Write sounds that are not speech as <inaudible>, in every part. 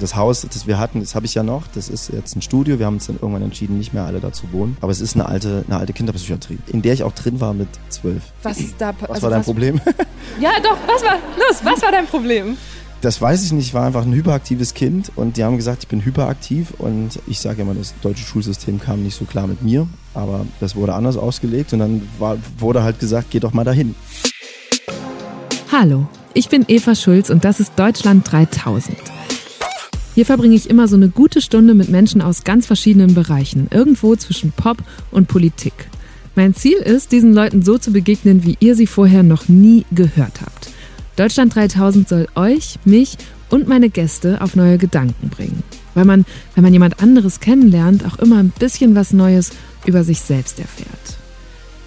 Das Haus, das wir hatten, das habe ich ja noch. Das ist jetzt ein Studio. Wir haben uns dann irgendwann entschieden, nicht mehr alle da zu wohnen. Aber es ist eine alte, eine alte Kinderpsychiatrie, in der ich auch drin war mit zwölf. Was ist da Was also war dein was, Problem? <laughs> Ja, doch, was war, los, was war dein Problem? Das weiß ich nicht, ich war einfach ein hyperaktives Kind und die haben gesagt, ich bin hyperaktiv und ich sage immer, das deutsche Schulsystem kam nicht so klar mit mir, aber das wurde anders ausgelegt und dann war, wurde halt gesagt, geh doch mal dahin. Hallo, ich bin Eva Schulz und das ist Deutschland 3000. Hier verbringe ich immer so eine gute Stunde mit Menschen aus ganz verschiedenen Bereichen, irgendwo zwischen Pop und Politik. Mein Ziel ist, diesen Leuten so zu begegnen, wie ihr sie vorher noch nie gehört habt. Deutschland 3000 soll euch, mich und meine Gäste auf neue Gedanken bringen. Weil man, wenn man jemand anderes kennenlernt, auch immer ein bisschen was Neues über sich selbst erfährt.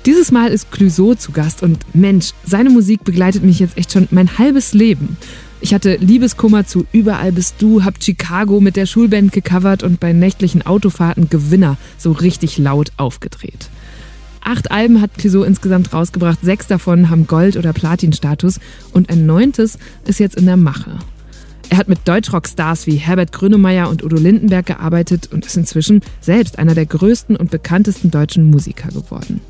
Dieses Mal ist Clouseau zu Gast und Mensch, seine Musik begleitet mich jetzt echt schon mein halbes Leben. Ich hatte Liebeskummer zu Überall bist du, hab Chicago mit der Schulband gecovert und bei nächtlichen Autofahrten Gewinner so richtig laut aufgedreht. Acht Alben hat Clouseau insgesamt rausgebracht, sechs davon haben Gold- oder Platin-Status und ein neuntes ist jetzt in der Mache. Er hat mit Deutschrock-Stars wie Herbert Grönemeyer und Udo Lindenberg gearbeitet und ist inzwischen selbst einer der größten und bekanntesten deutschen Musiker geworden.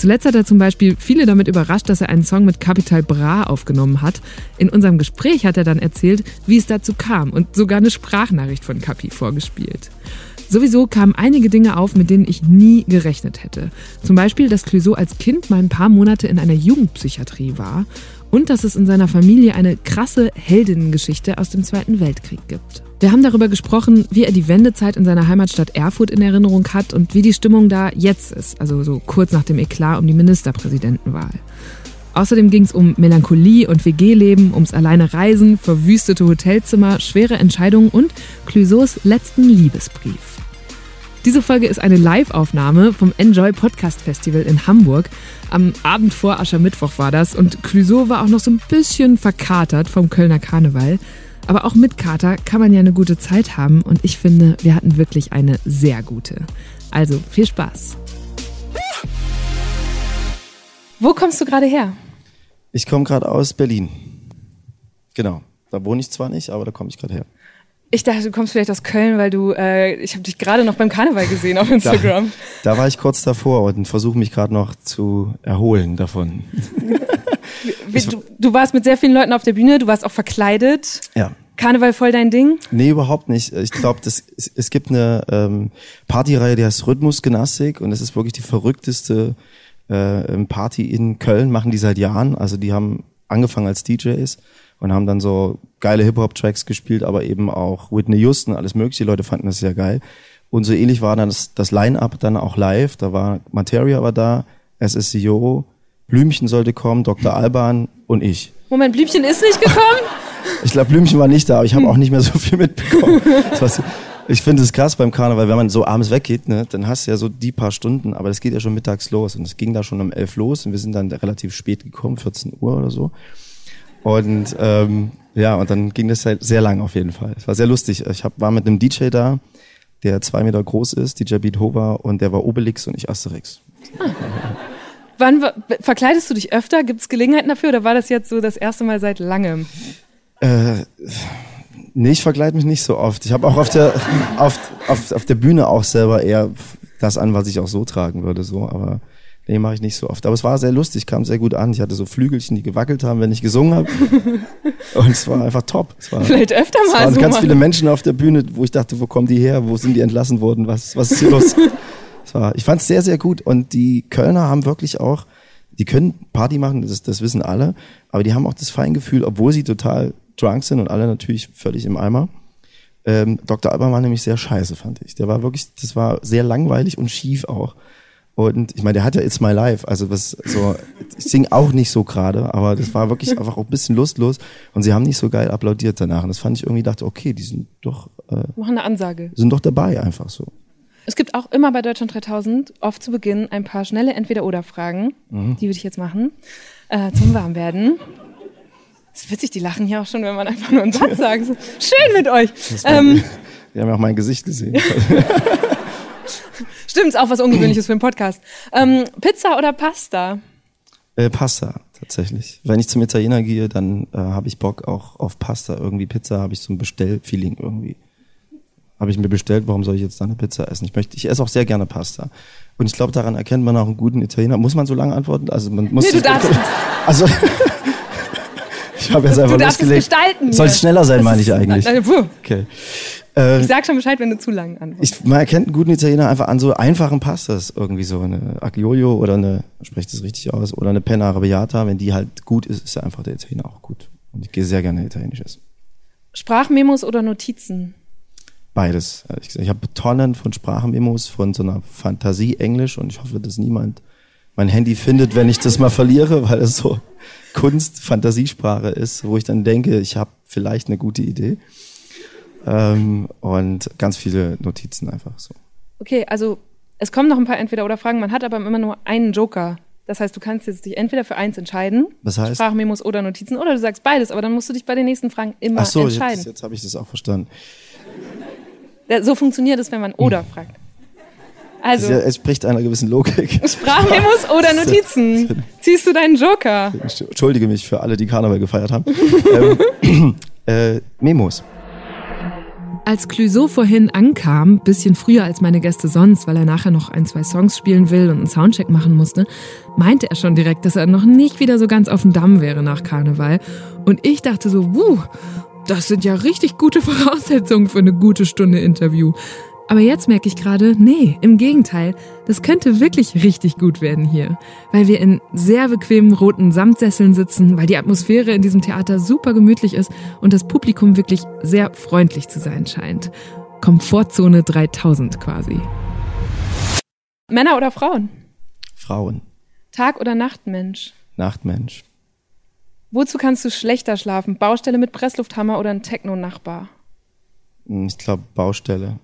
Zuletzt hat er zum Beispiel viele damit überrascht, dass er einen Song mit Capital Bra aufgenommen hat. In unserem Gespräch hat er dann erzählt, wie es dazu kam und sogar eine Sprachnachricht von Capi vorgespielt. Sowieso kamen einige Dinge auf, mit denen ich nie gerechnet hätte. Zum Beispiel, dass Clouseau als Kind mal ein paar Monate in einer Jugendpsychiatrie war und dass es in seiner Familie eine krasse Heldinnengeschichte aus dem Zweiten Weltkrieg gibt. Wir haben darüber gesprochen, wie er die Wendezeit in seiner Heimatstadt Erfurt in Erinnerung hat und wie die Stimmung da jetzt ist, also so kurz nach dem Eklat um die Ministerpräsidentenwahl. Außerdem ging es um Melancholie und WG-Leben, ums alleine Reisen, verwüstete Hotelzimmer, schwere Entscheidungen und Clouseaus letzten Liebesbrief. Diese Folge ist eine Live-Aufnahme vom Enjoy Podcast Festival in Hamburg. Am Abend vor Aschermittwoch war das und Clouseau war auch noch so ein bisschen verkatert vom Kölner Karneval. Aber auch mit Kater kann man ja eine gute Zeit haben und ich finde, wir hatten wirklich eine sehr gute. Also viel Spaß. Wo kommst du gerade her? Ich komme gerade aus Berlin. Genau. Da wohne ich zwar nicht, aber da komme ich gerade her. Ich dachte, du kommst vielleicht aus Köln, weil du, äh, ich habe dich gerade noch beim Karneval gesehen auf <laughs> Instagram. Da, da war ich kurz davor und versuche mich gerade noch zu erholen davon. <laughs> Du, du, warst mit sehr vielen Leuten auf der Bühne, du warst auch verkleidet. Ja. Karneval voll dein Ding? Nee, überhaupt nicht. Ich glaube, es, es gibt eine ähm, Partyreihe, die heißt Rhythmusgymnastik und das ist wirklich die verrückteste äh, Party in Köln, machen die seit Jahren. Also die haben angefangen als DJs und haben dann so geile Hip-Hop-Tracks gespielt, aber eben auch Whitney Houston, alles mögliche. Die Leute fanden das sehr geil. Und so ähnlich war dann das, das Line-Up dann auch live. Da war Materia war da, SSCO, Blümchen sollte kommen, Dr. Alban und ich. Moment, Blümchen ist nicht gekommen? <laughs> ich glaube, Blümchen war nicht da, aber ich habe auch nicht mehr so viel mitbekommen. <laughs> ich finde es krass beim Karneval, wenn man so abends weggeht, ne, dann hast du ja so die paar Stunden, aber das geht ja schon mittags los. Und es ging da schon um elf los und wir sind dann relativ spät gekommen, 14 Uhr oder so. Und ähm, ja, und dann ging das halt sehr lang auf jeden Fall. Es war sehr lustig. Ich hab, war mit einem DJ da, der zwei Meter groß ist, DJ Beat Hover, und der war Obelix und ich Asterix. Ah. Wann verkleidest du dich öfter? Gibt es Gelegenheiten dafür oder war das jetzt so das erste Mal seit langem? Äh, nee, ich verkleide mich nicht so oft. Ich habe auch auf der, auf, auf, auf der Bühne auch selber eher das an, was ich auch so tragen würde. So, aber Nee, mache ich nicht so oft. Aber es war sehr lustig, kam sehr gut an. Ich hatte so Flügelchen, die gewackelt haben, wenn ich gesungen habe. <laughs> Und es war einfach top. War, Vielleicht öfter mal. Es waren so ganz viele Menschen auf der Bühne, wo ich dachte, wo kommen die her? Wo sind die entlassen worden? Was, was ist hier los? <laughs> es war, ich fand es sehr, sehr gut. Und die Kölner haben wirklich auch, die können Party machen, das, das wissen alle, aber die haben auch das Feingefühl, obwohl sie total drunk sind und alle natürlich völlig im Eimer. Ähm, Dr. Alban war nämlich sehr scheiße, fand ich. Der war wirklich, das war sehr langweilig und schief auch. Und ich meine, der hat ja It's My Life, also was so, ich sing auch nicht so gerade, aber das war wirklich einfach auch ein bisschen lustlos und sie haben nicht so geil applaudiert danach. Und das fand ich irgendwie, dachte, okay, die sind doch. Äh, Machen eine Ansage. Sind doch dabei, einfach so. Es gibt auch immer bei Deutschland 3000 oft zu Beginn ein paar schnelle Entweder-Oder-Fragen. Mhm. Die würde ich jetzt machen. Äh, zum Warmwerden. Es ist witzig, die lachen hier auch schon, wenn man einfach nur einen Satz sagt. Schön mit euch. Ähm, <laughs> wir haben ja auch mein Gesicht gesehen. <laughs> Stimmt, auch was Ungewöhnliches für einen Podcast. Ähm, Pizza oder Pasta? Äh, Pasta, tatsächlich. Wenn ich zum Italiener gehe, dann äh, habe ich Bock auch auf Pasta, irgendwie Pizza, habe ich so ein Bestellfeeling irgendwie. Habe ich mir bestellt, warum soll ich jetzt da eine Pizza essen? Ich möchte, ich esse auch sehr gerne Pasta. Und ich glaube, daran erkennt man auch einen guten Italiener. Muss man so lange antworten? Also man muss. Nee, du darfst nicht. <laughs> Also <laughs> <laughs> ich habe jetzt Du einfach darfst es losgelegt. gestalten. Soll es schneller sein, meine ich ist- eigentlich. Okay. Äh, Ich sag schon Bescheid, wenn du zu lang antwortest. ich, man erkennt einen guten Italiener einfach an so einfachen Pastas. Irgendwie so eine Aglio oder eine, spricht das richtig aus, oder eine Penna Arrabbiata. Wenn die halt gut ist, ist ja einfach der Italiener auch gut. Und ich gehe sehr gerne italienisch essen. Sprachmemos oder Notizen? Beides. ehrlich gesagt. Ich habe Tonnen von Sprachmemos von so einer Fantasie-Englisch und ich hoffe, dass niemand mein Handy findet, wenn ich das mal verliere, weil es so Kunst, Fantasiesprache ist, wo ich dann denke, ich habe vielleicht eine gute Idee. Ähm, und ganz viele Notizen einfach so. Okay, also es kommen noch ein paar Entweder-Oder-Fragen, man hat aber immer nur einen Joker. Das heißt, du kannst jetzt dich entweder für eins entscheiden, Was heißt? Sprachmemos oder Notizen, oder du sagst beides, aber dann musst du dich bei den nächsten Fragen immer Ach so, jetzt, entscheiden. jetzt habe ich das auch verstanden. Ja, So funktioniert es, wenn man oder fragt. Es, Also, es spricht einer gewissen Logik. <laughs> Sprachmemos oder Notizen? Ziehst du deinen Joker? Ich entschuldige mich für alle, die Karneval gefeiert haben. <laughs> ähm, <clears throat> äh, Memos. Als Clouseau vorhin ankam, bisschen früher als meine Gäste sonst, weil er nachher noch ein, zwei Songs spielen will und einen Soundcheck machen musste, meinte er schon direkt, dass er noch nicht wieder so ganz auf dem Damm wäre nach Karneval. Und ich dachte so, wuh, das sind ja richtig gute <laughs> Voraussetzungen für eine gute Stunde Interview. Aber jetzt merke ich gerade, nee, im Gegenteil, das könnte wirklich richtig gut werden hier. Weil wir in sehr bequemen roten Samtsesseln sitzen, weil die Atmosphäre in diesem Theater super gemütlich ist und das Publikum wirklich sehr freundlich zu sein scheint. Komfortzone 3000 quasi. Männer oder Frauen? Frauen. Tag- oder Nachtmensch? Nachtmensch. Wozu kannst du schlechter schlafen? Baustelle mit Presslufthammer oder ein Techno-Nachbar? Hm, Ich glaube Baustelle.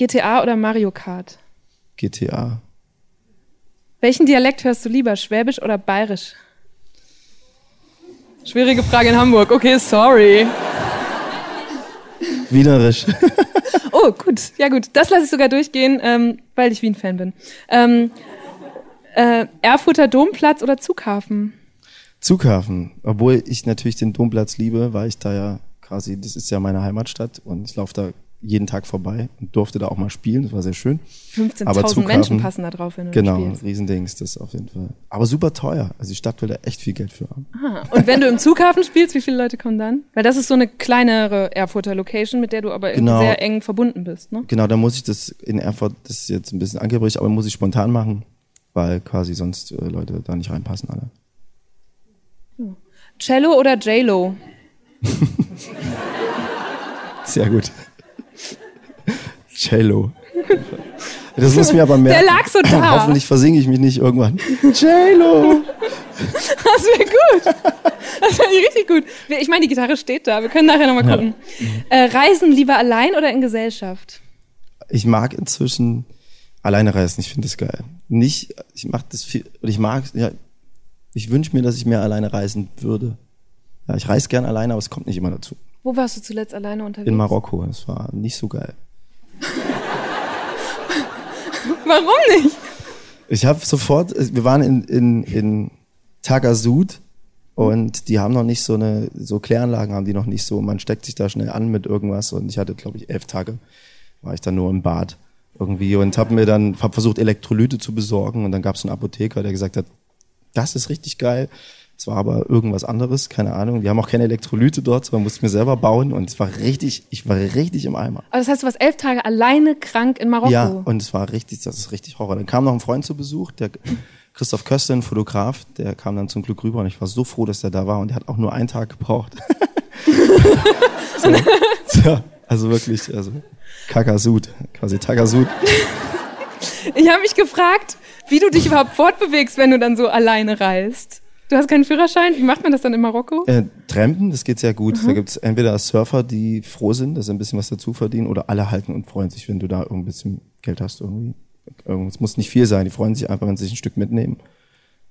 GTA oder Mario Kart? GTA. Welchen Dialekt hörst du lieber, Schwäbisch oder Bayerisch? Schwierige Frage in Hamburg. Okay, sorry. Wienerisch. <laughs> Oh, gut. Ja, gut. Das lasse ich sogar durchgehen, ähm, weil ich Wien-Fan bin. Ähm, äh, Erfurter Domplatz oder Zughafen? Zughafen. Obwohl ich natürlich den Domplatz liebe, weil ich da ja quasi, das ist ja meine Heimatstadt und ich laufe da jeden Tag vorbei und durfte da auch mal spielen. Das war sehr schön. Aber 15.000 Zughafen- Menschen passen da drauf, wenn du Genau, spielst. Riesendings, das auf jeden Fall. Aber super teuer. Also die Stadt will da echt viel Geld für haben. Ah, und wenn du im Zughafen spielst, wie viele Leute kommen dann? Weil das ist so eine kleinere Erfurter Location, mit der du aber Genau. sehr eng verbunden bist, ne? Genau, da muss ich das in Erfurt, das ist jetzt ein bisschen angeblich, aber muss ich spontan machen, weil quasi sonst äh, Leute da nicht reinpassen alle. Cello oder J-Lo? <laughs> Sehr gut. Cello. Das muss mir aber merken. Der lag so da. Hoffentlich versinge ich mich nicht irgendwann. Cello. Das wäre gut. Das wäre richtig gut. Ich meine, die Gitarre steht da. Wir können nachher nochmal gucken. Äh, reisen lieber allein oder in Gesellschaft? Ich mag inzwischen alleine reisen. Ich finde das geil. Nicht, ich mach das viel, ich mag, ja, ich wünsche mir, dass ich mehr alleine reisen würde. Ja, ich reise gern alleine, aber es kommt nicht immer dazu. Wo warst du zuletzt alleine unterwegs? In Marokko, das war nicht so geil. <laughs> Warum nicht? Ich habe sofort, wir waren in, in, in Tagasud und die haben noch nicht so eine, so Kläranlagen haben die noch nicht so, man steckt sich da schnell an mit irgendwas und ich hatte, glaube ich, elf Tage, war ich dann nur im Bad irgendwie und habe mir dann, hab versucht Elektrolyte zu besorgen und dann gab es einen Apotheker, der gesagt hat, das ist richtig geil. Es war aber irgendwas anderes, keine Ahnung. Die haben auch keine Elektrolyte dort, sondern musste mir selber bauen und es war richtig, ich war richtig im Eimer. Also das heißt, du warst elf Tage alleine krank in Marokko. Ja, und es war richtig, das ist richtig Horror. Dann kam noch ein Freund zu Besuch, der Christoph Köster, ein Fotograf, der kam dann zum Glück rüber und ich war so froh, dass der da war und der hat auch nur einen Tag gebraucht. <laughs> so, so, also wirklich, also Kakasud, quasi Tagasud. Ich habe mich gefragt, wie du dich überhaupt fortbewegst, wenn du dann so alleine reist. Du hast keinen Führerschein? Wie macht man das dann in Marokko? Äh, Trampen, das geht sehr gut. Da gibt's entweder Surfer, die froh sind, dass sie ein bisschen was dazu verdienen, oder alle halten und freuen sich, wenn du da ein bisschen Geld hast irgendwie. Es muss nicht viel sein, die freuen sich einfach, wenn sie sich ein Stück mitnehmen.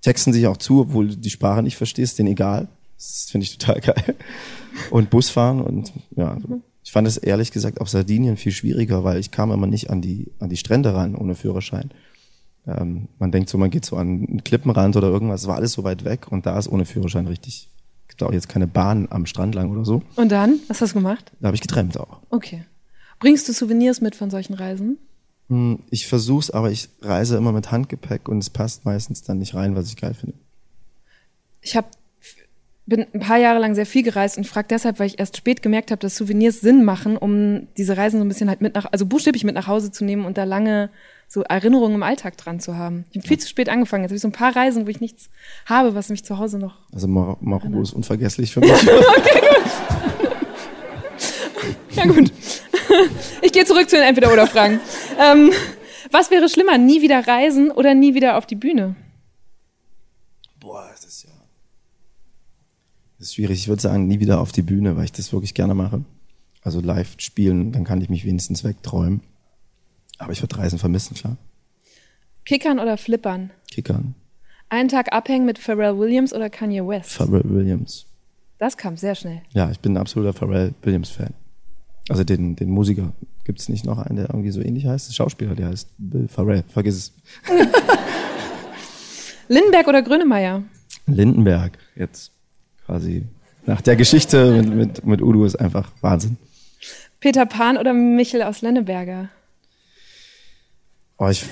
Texten sich auch zu, obwohl du die Sprache nicht verstehst, denen egal. Das finde ich total geil. Und Busfahren und ja, ich fand es ehrlich gesagt auf Sardinien viel schwieriger, weil ich kam immer nicht an die, an die Strände ran ohne Führerschein. Ähm, man denkt so, man geht so an einen Klippenrand oder irgendwas, es war alles so weit weg und da ist ohne Führerschein richtig, gibt auch jetzt keine Bahn am Strand lang oder so. Und dann? Was hast du gemacht? Da habe ich getrennt auch. Okay. Bringst du Souvenirs mit von solchen Reisen? Hm, Ich versuch's, aber ich reise immer mit Handgepäck und es passt meistens dann nicht rein, was ich geil finde. Ich habe bin ein paar Jahre lang sehr viel gereist und frage deshalb, weil ich erst spät gemerkt habe, dass Souvenirs Sinn machen, um diese Reisen so ein bisschen halt mit nach, also buchstäblich mit nach Hause zu nehmen und da lange so Erinnerungen im Alltag dran zu haben. Ich habe viel zu spät angefangen. Jetzt habe ich so ein paar Reisen, wo ich nichts habe, was mich zu Hause noch. Also Mar Marokko ist unvergesslich für mich. <laughs> Ja gut. Ich gehe zurück zu den Entweder-oder-Fragen. ähm, was wäre schlimmer, nie wieder reisen oder nie wieder auf die Bühne? Boah, das ist ja. Das ist schwierig. Ich würde sagen, nie wieder auf die Bühne, weil ich das wirklich gerne mache. Also live spielen, dann kann ich mich wenigstens wegträumen. Aber ich würde Reisen vermissen, klar. Kickern oder Flippern? Kickern. Einen Tag abhängen mit Pharrell Williams oder Kanye West? Pharrell Williams. Das kam sehr schnell. Ja, ich bin ein absoluter Pharrell Williams-Fan. Also den, den Musiker. Gibt es nicht noch einen, der irgendwie so ähnlich heißt? Ein Schauspieler, der heißt Bill Pharrell. Vergiss es. <laughs> Lindenberg oder Grönemeyer? Lindenberg. Jetzt quasi nach der Geschichte mit, mit, mit Udo ist einfach Wahnsinn. Peter Pan oder Michel aus Lenneberger? Oh, ich,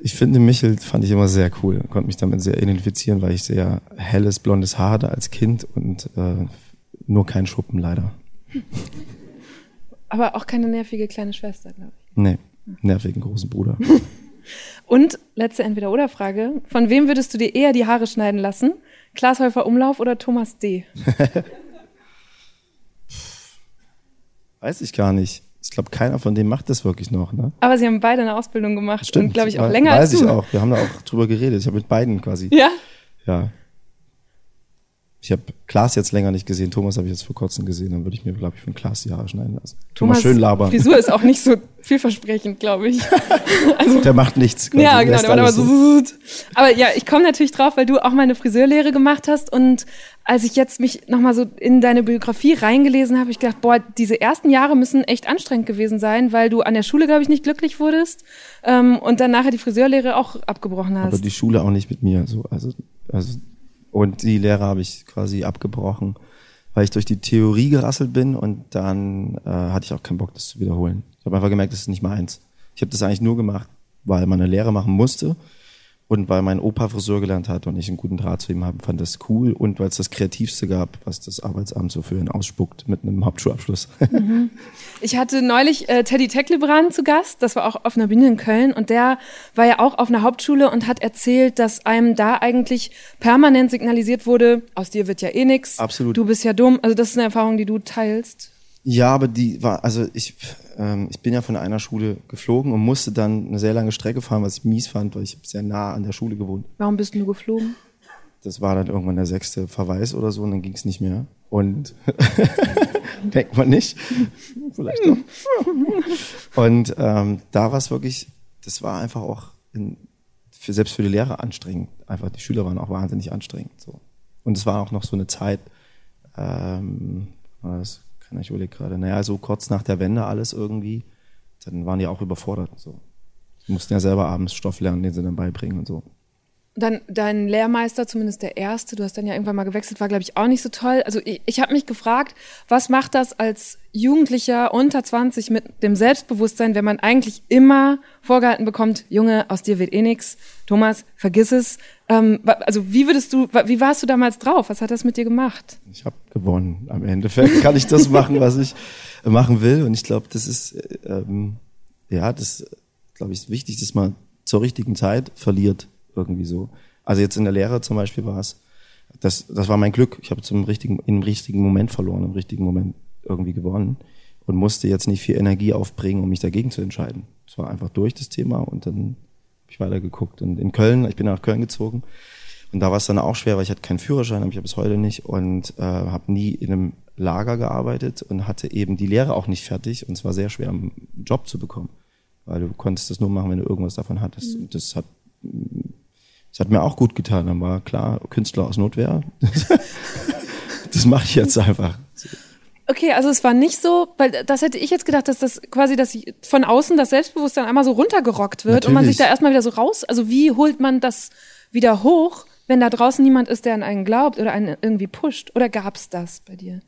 ich finde Michel fand ich immer sehr cool. Konnte mich damit sehr identifizieren, weil ich sehr helles, blondes Haar hatte als Kind und äh, nur kein Schuppen leider. Aber auch keine nervige kleine Schwester, glaube ich. Nee, nervigen großen Bruder. <laughs> Und letzte Entweder-Oder-Frage. Von wem würdest du dir eher die Haare schneiden lassen? Klaas Häufer Umlauf oder Thomas D? <laughs> Weiß ich gar nicht. Ich glaube, keiner von denen macht das wirklich noch. Ne? Aber sie haben beide eine Ausbildung gemacht Stimmt. und glaube ich auch länger Weiß als ich du. auch. Wir haben da auch drüber geredet. Ich habe mit beiden quasi. Ja? Ja. Ich habe Klaas jetzt länger nicht gesehen. Thomas habe ich jetzt vor kurzem gesehen. Dann würde ich mir, glaube ich, von Klaas die Haare schneiden lassen. Thomas, schön labern. Frisur ist auch nicht so vielversprechend, glaube ich. <laughs> Der macht nichts. quasi. ja, genau, der war immer alles so. Aber ja, ich komme natürlich drauf, weil du auch mal eine Friseurlehre gemacht hast und als ich jetzt mich nochmal so in deine Biografie reingelesen habe, ich gedacht, boah, diese ersten Jahre müssen echt anstrengend gewesen sein, weil du an der Schule, glaube ich, nicht glücklich wurdest ähm, und dann nachher die Friseurlehre auch abgebrochen hast. Aber die Schule auch nicht mit mir. So, also, also, und die Lehre habe ich quasi abgebrochen, weil ich durch die Theorie gerasselt bin und dann äh, hatte ich auch keinen Bock, das zu wiederholen. Ich habe einfach gemerkt, das ist nicht meins. Ich habe das eigentlich nur gemacht, weil man eine Lehre machen musste und weil mein Opa Friseur gelernt hat und ich einen guten Draht zu ihm habe, fand das cool und weil es das Kreativste gab, was das Arbeitsamt so für ihn ausspuckt mit einem Hauptschulabschluss. Ich hatte neulich äh, Teddy Tecklebrand zu Gast, das war auch auf einer Bühne in Köln und der war ja auch auf einer Hauptschule und hat erzählt, dass einem da eigentlich permanent signalisiert wurde, aus dir wird ja eh nix, Absolut. du bist ja dumm. Also das ist eine Erfahrung, die du teilst. Ja, aber die war, also ich, ähm, ich bin ja von einer Schule geflogen und musste dann eine sehr lange Strecke fahren, was ich mies fand, weil ich sehr nah an der Schule gewohnt. Warum bist du geflogen? Das war dann irgendwann der sechste Verweis oder so und dann ging es nicht mehr. Und <laughs> denkt man nicht. Vielleicht doch. <laughs> Und ähm, da war es wirklich, das war einfach auch in, für, selbst für die Lehrer anstrengend. Einfach die Schüler waren auch wahnsinnig anstrengend. So. Und es war auch noch so eine Zeit, ähm, das kann ich überlegen gerade, naja, so kurz nach der Wende alles irgendwie, dann waren die auch überfordert. So. Die mussten ja selber abends Stoff lernen, den sie dann beibringen und so. Dann dein Lehrmeister, zumindest der erste, du hast dann ja irgendwann mal gewechselt, war glaube ich auch nicht so toll. Also ich, ich habe mich gefragt, was macht das als Jugendlicher unter 20 mit dem Selbstbewusstsein, wenn man eigentlich immer vorgehalten bekommt, Junge, aus dir wird eh nix, Thomas, vergiss es. Ähm, also wie würdest du, wie warst du damals drauf? Was hat das mit dir gemacht? Ich habe gewonnen. Am Endeffekt <laughs> kann ich das machen, was ich äh, machen will. Und ich glaube, das ist, äh, ähm, ja, das, glaube ich, ist wichtig, dass man zur richtigen Zeit verliert, irgendwie so. Also jetzt in der Lehre zum Beispiel war es, das, das war mein Glück. Ich habe zum richtigen, im richtigen Moment verloren, im richtigen Moment irgendwie gewonnen und musste jetzt nicht viel Energie aufbringen, um mich dagegen zu entscheiden. Es war einfach durch das Thema und dann habe ich weitergeguckt. Und in Köln, ich bin nach Köln gezogen und da war es dann auch schwer, weil ich hatte keinen Führerschein, habe ich bis heute nicht und äh, habe nie in einem Lager gearbeitet und hatte eben die Lehre auch nicht fertig und es war sehr schwer, einen Job zu bekommen, weil du konntest das nur machen, wenn du irgendwas davon hattest. Und das hat das hat mir auch gut getan. Dann war klar, Künstler aus Notwehr. <laughs> das mache ich jetzt einfach. Okay, also es war nicht so, weil das hätte ich jetzt gedacht, dass das quasi das von außen das Selbstbewusstsein einmal so runtergerockt wird Natürlich. und man sich da erstmal wieder so raus. Also wie holt man das wieder hoch, wenn da draußen niemand ist, der an einen glaubt oder einen irgendwie pusht? Oder gab's das bei dir?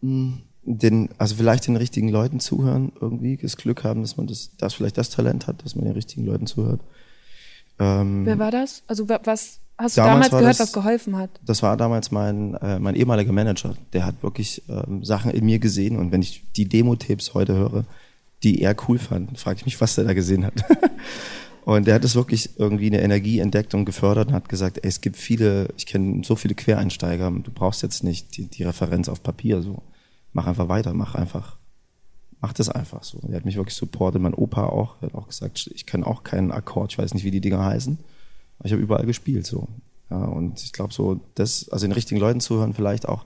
Den, also vielleicht den richtigen Leuten zuhören, irgendwie das Glück haben, dass man das, das vielleicht das Talent hat, dass man den richtigen Leuten zuhört. Ähm, Wer war das? Also wa- was hast du Damals damals gehört, das- was geholfen hat? das war damals mein, äh, mein ehemaliger Manager. Der hat wirklich ähm, Sachen in mir gesehen und wenn ich die Demo-Tapes heute höre, die er cool fand, frage ich mich, was der da gesehen hat. <laughs> und der hat es wirklich irgendwie eine Energie entdeckt und gefördert und hat gesagt, ey, es gibt viele, ich kenne so viele Quereinsteiger, du brauchst jetzt nicht die, die Referenz auf Papier, so. Mach einfach weiter, mach einfach, mach das einfach so. Der hat mich wirklich supportet, mein Opa auch, der hat auch gesagt, ich kann auch keinen Akkord, ich weiß nicht, wie die Dinger heißen. Ich habe überall gespielt so. Ja, und ich glaube so, das, also den richtigen Leuten zuhören vielleicht auch.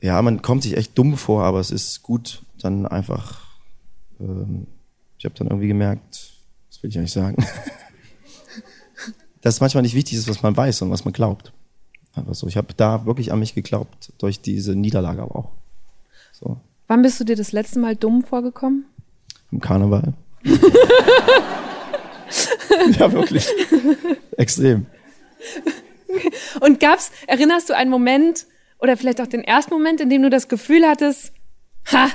Ja, man kommt sich echt dumm vor, aber es ist gut, dann einfach. Ähm, ich habe dann irgendwie gemerkt, was will ich eigentlich sagen, <laughs> dass es manchmal nicht wichtig ist, was man weiß und was man glaubt. Einfach so. Ich habe da wirklich an mich geglaubt durch diese Niederlage aber auch. So Wann bist du dir das letzte Mal dumm vorgekommen? im Karneval. <laughs> <laughs> ja, wirklich. Extrem. Und gab's, erinnerst du einen Moment oder vielleicht auch den ersten Moment, in dem du das Gefühl hattest, ha,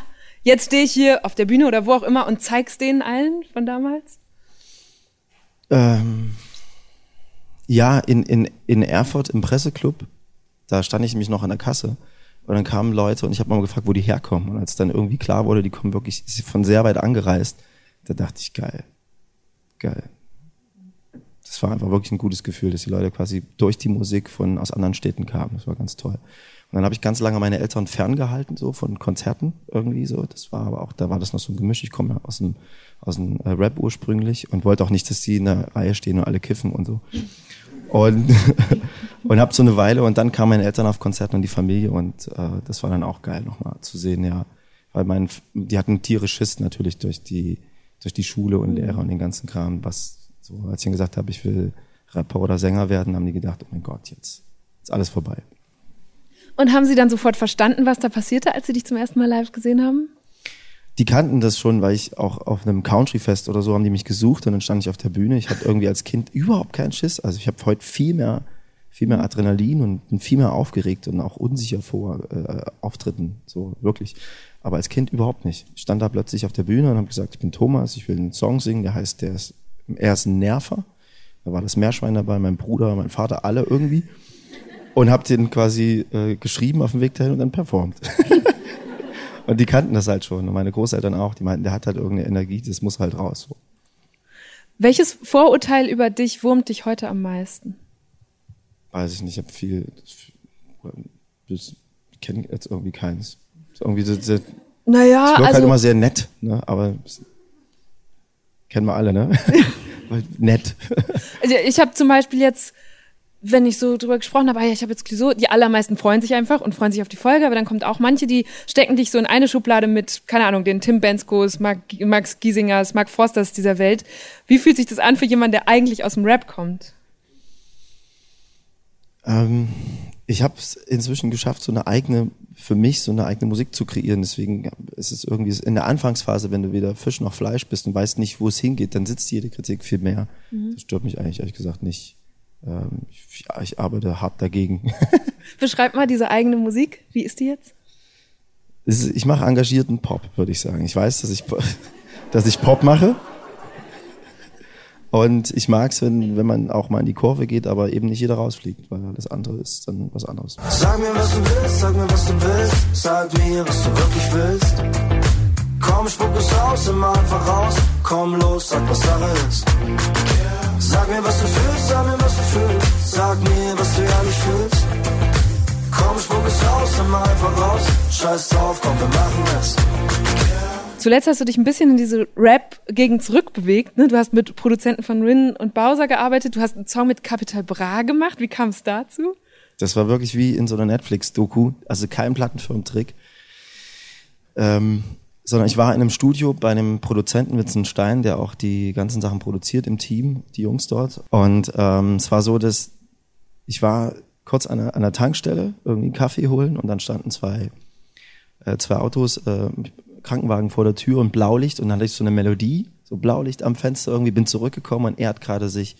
jetzt stehe ich hier auf der Bühne oder wo auch immer und zeig's denen allen von damals? Ähm, ja, in, in, in Erfurt im Presseclub, da stand ich nämlich noch an der Kasse und dann kamen Leute und ich habe mal gefragt, wo die herkommen. Und als dann irgendwie klar wurde, die kommen wirklich von sehr weit angereist, da dachte ich, geil, geil. Das war einfach wirklich ein gutes Gefühl, dass die Leute quasi durch die Musik von aus anderen Städten kamen. Das war ganz toll. Und dann habe ich ganz lange meine Eltern ferngehalten, so von Konzerten irgendwie so. Das war aber auch, da war das noch so ein Gemisch. Ich komme ja aus dem, aus dem äh, Rap ursprünglich und wollte auch nicht, dass die in der Reihe stehen und alle kiffen und so. Und, <laughs> und hab so eine Weile und dann kamen meine Eltern auf Konzerten und die Familie und äh, das war dann auch geil nochmal zu sehen, ja. Weil mein, die hatten tierisch Schiss natürlich durch die, durch die Schule und Lehrer und den ganzen Kram, was so, als ich ihnen gesagt habe, ich will Rapper oder Sänger werden, haben die gedacht, oh mein Gott, jetzt ist alles vorbei. Und haben sie dann sofort verstanden, was da passierte, als sie dich zum ersten Mal live gesehen haben? Die kannten das schon, weil ich auch auf einem Country-Fest oder so haben die mich gesucht und dann stand ich auf der Bühne. Ich hatte irgendwie als Kind überhaupt keinen Schiss. Also ich habe heute viel mehr, viel mehr Adrenalin und bin viel mehr aufgeregt und auch unsicher vor äh, Auftritten, so wirklich. Aber als Kind überhaupt nicht. Ich stand da plötzlich auf der Bühne und habe gesagt, ich bin Thomas, ich will einen Song singen, der heißt, der ist, er ist ein Nerver. Da war das Meerschwein dabei, mein Bruder, mein Vater, alle irgendwie. Und habe den quasi äh, geschrieben auf dem Weg dahin und dann performt. <laughs> Und die kannten das halt schon. Und meine Großeltern auch. Die meinten, der hat halt irgendeine Energie, das muss halt raus. Welches Vorurteil über dich wurmt dich heute am meisten? Weiß ich nicht, ich habe viel. Das kenne jetzt irgendwie keins. Irgendwie so, so, ich Naja, wirke halt also immer sehr nett, ne? aber kennen wir alle, ne? <laughs> Nett. Also ich habe zum Beispiel jetzt, wenn ich so drüber gesprochen habe, ah ja, ich habe jetzt so, die allermeisten freuen sich einfach und freuen sich auf die Folge, aber dann kommt auch manche, die stecken dich so in eine Schublade mit, keine Ahnung, den Tim Benskos, Mark, Max Giesingers, Mark Forsters dieser Welt. Wie fühlt sich das an für jemanden, der eigentlich aus dem Rap kommt? Ähm, ich habe es inzwischen geschafft, so eine eigene, für mich so eine eigene Musik zu kreieren. Deswegen ist es irgendwie in der Anfangsphase, wenn du weder Fisch noch Fleisch bist und weißt nicht, wo es hingeht, dann sitzt jede Kritik viel mehr. Das stört mich eigentlich ehrlich gesagt nicht. Ähm, ich, ich arbeite hart dagegen. <laughs> Beschreib mal diese eigene Musik. Wie ist die jetzt? Ich mache engagierten Pop, würde ich sagen. Ich weiß, dass ich, <laughs> dass ich Pop mache. Und ich mag es, wenn, wenn man auch mal in die Kurve geht, aber eben nicht jeder rausfliegt, weil das andere ist dann was anderes. Sag mir, was du willst, sag mir, was du willst. Sag mir, was du wirklich willst. Komm, spuck es aus, immer einfach raus. Komm los, sag, was Sache ist. Sag mir, was du fühlst, sag mir, was du fühlst. Sag mir, was du ehrlich fühlst. Komm, spuck es aus, immer einfach raus. Scheiß drauf, komm, wir machen es. Zuletzt hast du dich ein bisschen in diese Rap-Gegend zurückbewegt. Ne? Du hast mit Produzenten von Rin und Bowser gearbeitet. Du hast einen Song mit Capital Bra gemacht. Wie kam es dazu? Das war wirklich wie in so einer Netflix-Doku, also kein Plattenfirmentrick. Ähm, sondern ich war in einem Studio bei einem Produzenten Vincent Stein, der auch die ganzen Sachen produziert im Team, die Jungs dort. Und ähm, es war so, dass ich war kurz an einer, an einer Tankstelle irgendwie einen Kaffee holen und dann standen zwei äh, zwei Autos, äh, Krankenwagen vor der Tür und Blaulicht und dann hatte ich so eine Melodie, so Blaulicht am Fenster irgendwie, bin zurückgekommen und er hat gerade sich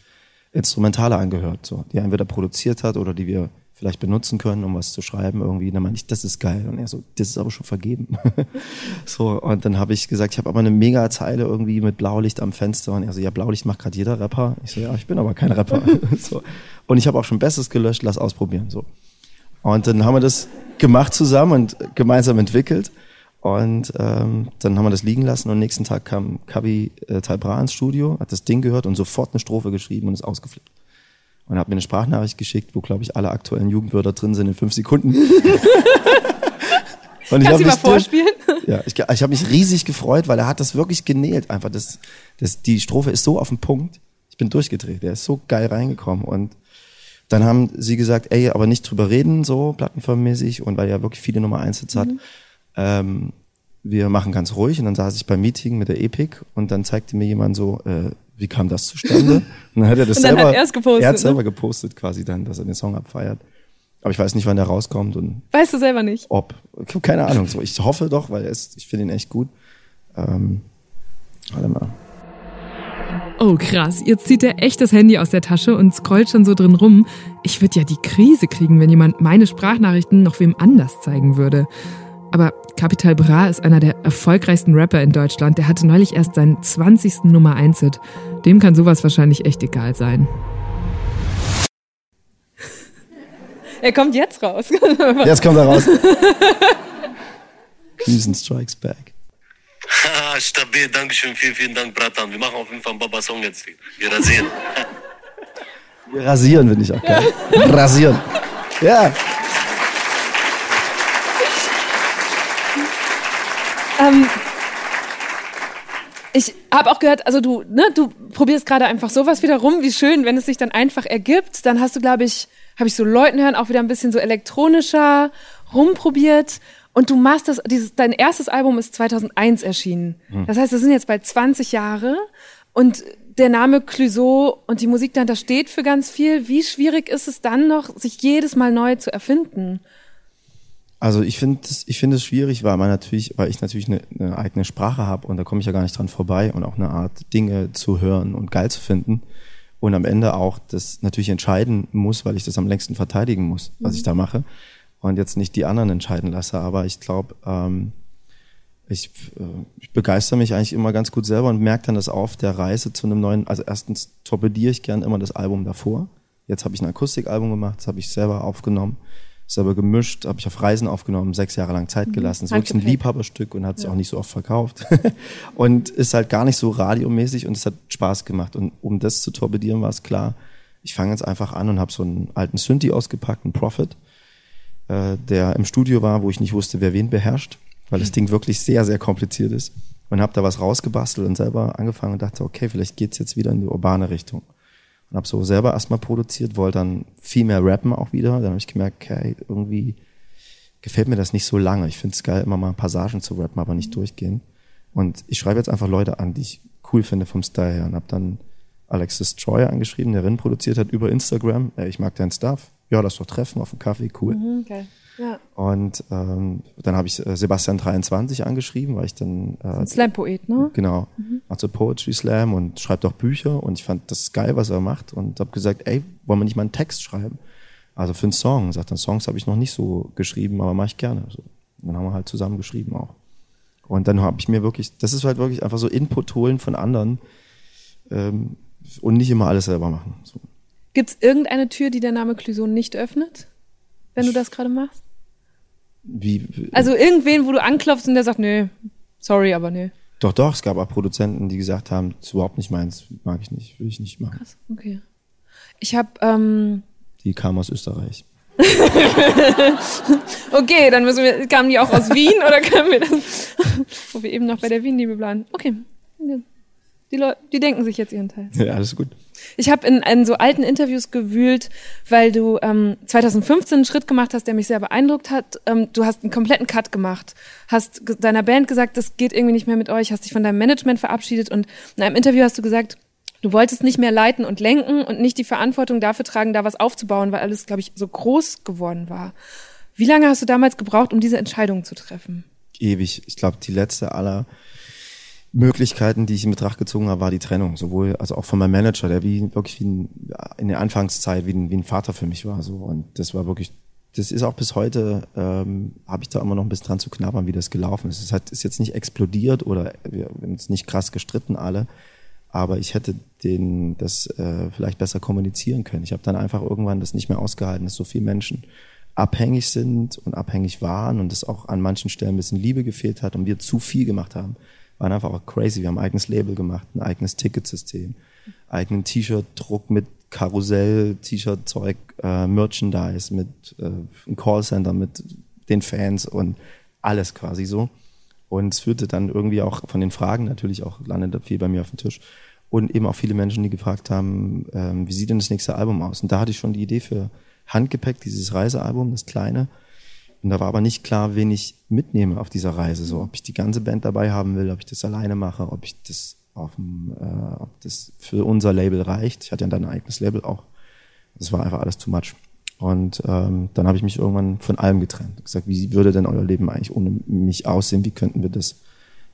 Instrumentale angehört, so, die er entweder produziert hat oder die wir vielleicht benutzen können, um was zu schreiben irgendwie. dann meinte ich, das ist geil. Und er so, das ist aber schon vergeben. <laughs> so, und dann habe ich gesagt, ich habe aber eine mega Zeile irgendwie mit Blaulicht am Fenster. Und er so, ja, Blaulicht macht gerade jeder Rapper. Ich so, ja, ich bin aber kein Rapper. <laughs> so. Und ich habe auch schon Besseres gelöscht, lass ausprobieren. So. Und dann haben wir das gemacht zusammen und gemeinsam entwickelt. Und ähm, dann haben wir das liegen lassen und nächsten Tag kam Kabi äh, Talbra ins Studio, hat das Ding gehört und sofort eine Strophe geschrieben und ist ausgeflippt. Und hat mir eine Sprachnachricht geschickt, wo, glaube ich, alle aktuellen Jugendwörter drin sind in fünf Sekunden. <laughs> und ich Kannst du mal vorspielen? <laughs> Ja, ich, ich habe mich riesig gefreut, weil er hat das wirklich genäht. Einfach das, das, die Strophe ist so auf den Punkt. Ich bin durchgedreht. Der ist so geil reingekommen und dann haben sie gesagt, ey, aber nicht drüber reden, so plattenfirmenmäßig und weil er wirklich viele Nummer 1 Hits hat. Mhm ähm, wir machen ganz ruhig und dann saß ich beim Meeting mit der Epic und dann zeigte mir jemand so, äh, wie kam das zustande? <laughs> Und dann hat er das selber, hat gepostet, er hat selber ne? gepostet quasi dann, dass er den Song abfeiert. Aber ich weiß nicht, wann der rauskommt und. Weißt du selber nicht? Ob. Keine Ahnung. So, ich hoffe doch, weil ist, ich finde ihn echt gut. Ähm, warte mal. Oh krass, jetzt zieht er echt das Handy aus der Tasche und scrollt schon so drin rum. Ich würde ja die Krise kriegen, wenn jemand meine Sprachnachrichten noch wem anders zeigen würde. Aber Capital Bra ist einer der erfolgreichsten Rapper in Deutschland. Der hatte neulich erst seinen 20. Nummer 1 Hit. Dem kann sowas wahrscheinlich echt egal sein. Er kommt jetzt raus. <laughs> Jetzt kommt er raus. <laughs> Crimson Strikes Back. <laughs> Stabil, Dankeschön, vielen, vielen Dank, Bratan. Wir machen auf jeden Fall einen Baba-Song jetzt. Wir rasieren. Wir rasieren, finde ich auch geil. Rasieren. Ja. Ähm, ich habe auch gehört, also du, ne, du probierst gerade einfach sowas wieder rum, wie schön, wenn es sich dann einfach ergibt. Dann hast du, glaube ich, habe ich so Leuten hören, auch wieder ein bisschen so elektronischer rumprobiert. Und du machst das, dieses, dein erstes Album ist 2001 erschienen. Hm. Das heißt, das sind jetzt bald 20 Jahre. Und der Name Clouseau und die Musik dahinter steht für ganz viel. Wie schwierig ist es dann noch, sich jedes Mal neu zu erfinden? Also ich finde ich finde es schwierig, weil man natürlich, weil ich natürlich eine, eine eigene Sprache habe und da komme ich ja gar nicht dran vorbei und auch eine Art Dinge zu hören und geil zu finden und am Ende auch das natürlich entscheiden muss, weil ich das am längsten verteidigen muss, was mhm. ich da mache und jetzt nicht die anderen entscheiden lasse. Aber ich glaube, ähm, ich, äh, ich begeister mich eigentlich immer ganz gut selber und merke dann das auf der Reise zu einem neuen. Also erstens torpediere ich gern immer das Album davor. Jetzt habe ich ein Akustikalbum gemacht, das habe ich selber aufgenommen selber gemischt, habe ich auf Reisen aufgenommen, sechs Jahre lang Zeit mhm. gelassen. Es ist wirklich ein Liebhaberstück und hat sich ja. auch nicht so oft verkauft. <laughs> und ist halt gar nicht so radiomäßig und es hat Spaß gemacht. Und um das zu torpedieren, war es klar, ich fange jetzt einfach an und habe so einen alten Synthi ausgepackt, einen Prophet, äh, der im Studio war, wo ich nicht wusste, wer wen beherrscht, weil das mhm. Ding wirklich sehr, sehr kompliziert ist. Und habe da was rausgebastelt und selber angefangen und dachte, okay, vielleicht geht's jetzt wieder in die urbane Richtung und habe so selber erstmal produziert, wollte dann viel mehr rappen auch wieder. Dann habe ich gemerkt, okay, irgendwie gefällt mir das nicht so lange. Ich finde es geil, immer mal Passagen zu rappen, aber nicht durchgehen. Und ich schreibe jetzt einfach Leute an, die ich cool finde vom Style her und habe dann Alexis Troy angeschrieben, der Rin produziert hat über Instagram. Ey, ich mag deinen Stuff. Ja, lass doch treffen auf dem Kaffee, cool. Mhm, okay. Ja. Und ähm, dann habe ich äh, Sebastian 23 angeschrieben, weil ich dann äh, ein Slam-Poet, ne? Genau, mhm. macht so Poetry Slam und schreibt auch Bücher und ich fand das geil, was er macht und habe gesagt, ey, wollen wir nicht mal einen Text schreiben? Also für einen Song. Sagt dann, Songs habe ich noch nicht so geschrieben, aber mache ich gerne. So. Und dann haben wir halt zusammen geschrieben auch. Und dann habe ich mir wirklich, das ist halt wirklich einfach so Input holen von anderen ähm, und nicht immer alles selber machen. So. Gibt es irgendeine Tür, die der Name Clüson nicht öffnet, wenn du das gerade machst? Wie, also irgendwen, wo du anklopfst und der sagt, nö, sorry, aber nö. Doch, doch, es gab auch Produzenten, die gesagt haben, das ist überhaupt nicht meins, mag ich nicht, will ich nicht machen. Krass, okay. Ich habe ähm Die kamen aus Österreich. <laughs> okay, dann müssen wir, kamen die auch aus Wien oder können wir das, <laughs> wo wir eben noch bei der Wien-Liebe bleiben? Okay. Die, Leute, die denken sich jetzt ihren Teil. Ja, alles gut. Ich habe in, in so alten Interviews gewühlt, weil du ähm, 2015 einen Schritt gemacht hast, der mich sehr beeindruckt hat. Ähm, du hast einen kompletten Cut gemacht, hast deiner Band gesagt, das geht irgendwie nicht mehr mit euch, hast dich von deinem Management verabschiedet und in einem Interview hast du gesagt, du wolltest nicht mehr leiten und lenken und nicht die Verantwortung dafür tragen, da was aufzubauen, weil alles, glaube ich, so groß geworden war. Wie lange hast du damals gebraucht, um diese Entscheidung zu treffen? ewig. Ich glaube, die letzte aller Möglichkeiten, die ich in Betracht gezogen habe, war die Trennung. Sowohl, also auch von meinem Manager, der wie wirklich wie ein, in der Anfangszeit wie ein, wie ein Vater für mich war. So. Und das war wirklich, das ist auch bis heute, ähm, habe ich da immer noch ein bisschen dran zu knabbern, wie das gelaufen ist. Es hat, ist jetzt nicht explodiert oder wir haben uns nicht krass gestritten alle, aber ich hätte den das äh, vielleicht besser kommunizieren können. Ich habe dann einfach irgendwann das nicht mehr ausgehalten, dass so viele Menschen abhängig sind und abhängig waren und es auch an manchen Stellen ein bisschen Liebe gefehlt hat und wir zu viel gemacht haben waren einfach auch crazy. Wir haben ein eigenes Label gemacht, ein eigenes Ticketsystem, eigenen T-Shirt-Druck mit Karussell, T-Shirt-Zeug, äh, Merchandise, mit äh, ein Callcenter, mit den Fans und alles quasi so. Und es führte dann irgendwie auch von den Fragen natürlich auch, landete viel bei mir auf dem Tisch. Und eben auch viele Menschen, die gefragt haben, ähm, wie sieht denn das nächste Album aus? Und da hatte ich schon die Idee für Handgepäck, dieses Reisealbum, das kleine. Und da war aber nicht klar, wen ich mitnehme auf dieser Reise. So, ob ich die ganze Band dabei haben will, ob ich das alleine mache, ob ich das auf dem, äh, ob das für unser Label reicht. Ich hatte ja dann ein eigenes Label auch. Das war einfach alles too much. Und ähm, dann habe ich mich irgendwann von allem getrennt. Gesagt, wie würde denn euer Leben eigentlich ohne mich aussehen? Wie könnten wir das?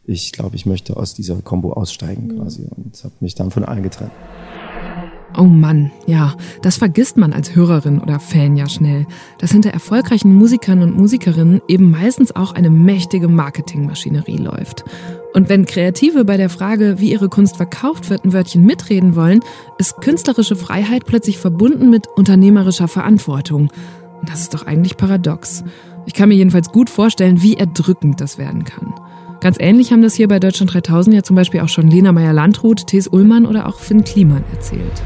Ich glaube, ich möchte aus dieser Combo aussteigen mhm. quasi und habe mich dann von allen getrennt. Oh Mann, ja, das vergisst man als Hörerin oder Fan ja schnell, dass hinter erfolgreichen Musikern und Musikerinnen eben meistens auch eine mächtige Marketingmaschinerie läuft. Und wenn Kreative bei der Frage, wie ihre Kunst verkauft wird, ein Wörtchen mitreden wollen, ist künstlerische Freiheit plötzlich verbunden mit unternehmerischer Verantwortung. Und das ist doch eigentlich paradox. Ich kann mir jedenfalls gut vorstellen, wie erdrückend das werden kann. Ganz ähnlich haben das hier bei Deutschland 3000 ja zum Beispiel auch schon Lena Meyer-Landrut, Thes Ullmann oder auch Finn Kliman erzählt.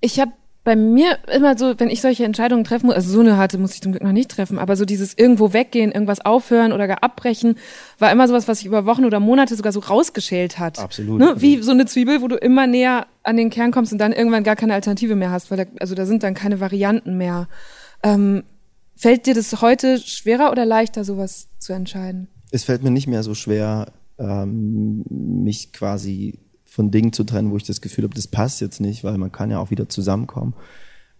Ich habe bei mir immer so, wenn ich solche Entscheidungen treffen muss, also so eine harte muss ich zum Glück noch nicht treffen, aber so dieses irgendwo weggehen, irgendwas aufhören oder gar abbrechen, war immer sowas, was sich über Wochen oder Monate sogar so rausgeschält hat. Absolut. Ne? Wie so eine Zwiebel, wo du immer näher an den Kern kommst und dann irgendwann gar keine Alternative mehr hast, weil da, also da sind dann keine Varianten mehr. Ähm, fällt dir das heute schwerer oder leichter, sowas zu entscheiden? Es fällt mir nicht mehr so schwer, ähm, mich quasi von Dingen zu trennen, wo ich das Gefühl habe, das passt jetzt nicht, weil man kann ja auch wieder zusammenkommen.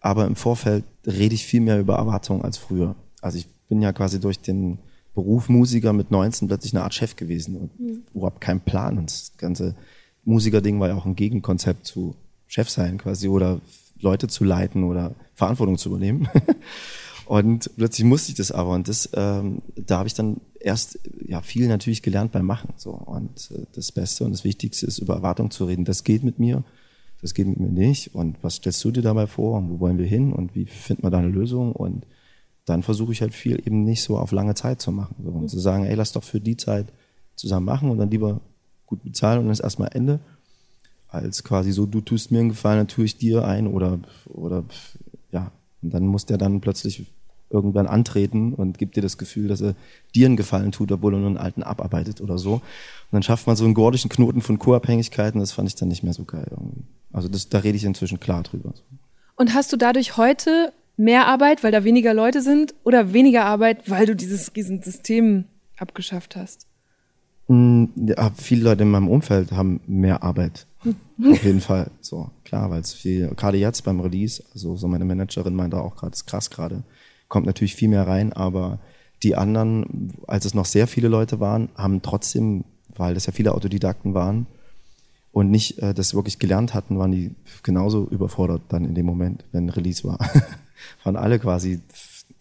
Aber im Vorfeld rede ich viel mehr über Erwartungen als früher. Also ich bin ja quasi durch den Beruf Musiker mit 19 plötzlich eine Art Chef gewesen und mhm. überhaupt keinen Plan. Und das ganze Musikerding war ja auch ein Gegenkonzept zu Chef sein quasi oder Leute zu leiten oder Verantwortung zu übernehmen. <laughs> Und plötzlich musste ich das aber. Und das, ähm, da habe ich dann erst ja viel natürlich gelernt beim Machen. So. Und äh, das Beste und das Wichtigste ist, über Erwartungen zu reden. Das geht mit mir, das geht mit mir nicht. Und was stellst du dir dabei vor? Und wo wollen wir hin? Und wie finden wir da eine Lösung? Und dann versuche ich halt viel eben nicht so auf lange Zeit zu machen. So. Und zu sagen, ey, lass doch für die Zeit zusammen machen und dann lieber gut bezahlen und dann ist erstmal Ende. Als quasi so, du tust mir einen Gefallen, dann tue ich dir ein oder, oder ja, und dann muss der dann plötzlich irgendwann antreten und gibt dir das Gefühl, dass er dir einen Gefallen tut, obwohl er nur einen alten abarbeitet oder so. Und dann schafft man so einen gordischen Knoten von Co-Abhängigkeiten, das fand ich dann nicht mehr so geil irgendwie. Also das, da rede ich inzwischen klar drüber. Und hast du dadurch heute mehr Arbeit, weil da weniger Leute sind, oder weniger Arbeit, weil du dieses Riesensystem abgeschafft hast? Hm, ja, viele Leute in meinem Umfeld haben mehr Arbeit. <laughs> Auf jeden Fall. So, klar, weil es viel, gerade jetzt beim Release, also so meine Managerin meinte auch gerade, ist krass gerade, kommt natürlich viel mehr rein, aber die anderen, als es noch sehr viele Leute waren, haben trotzdem, weil das ja viele Autodidakten waren und nicht äh, das wirklich gelernt hatten, waren die genauso überfordert dann in dem Moment, wenn Release war. <laughs> waren alle quasi,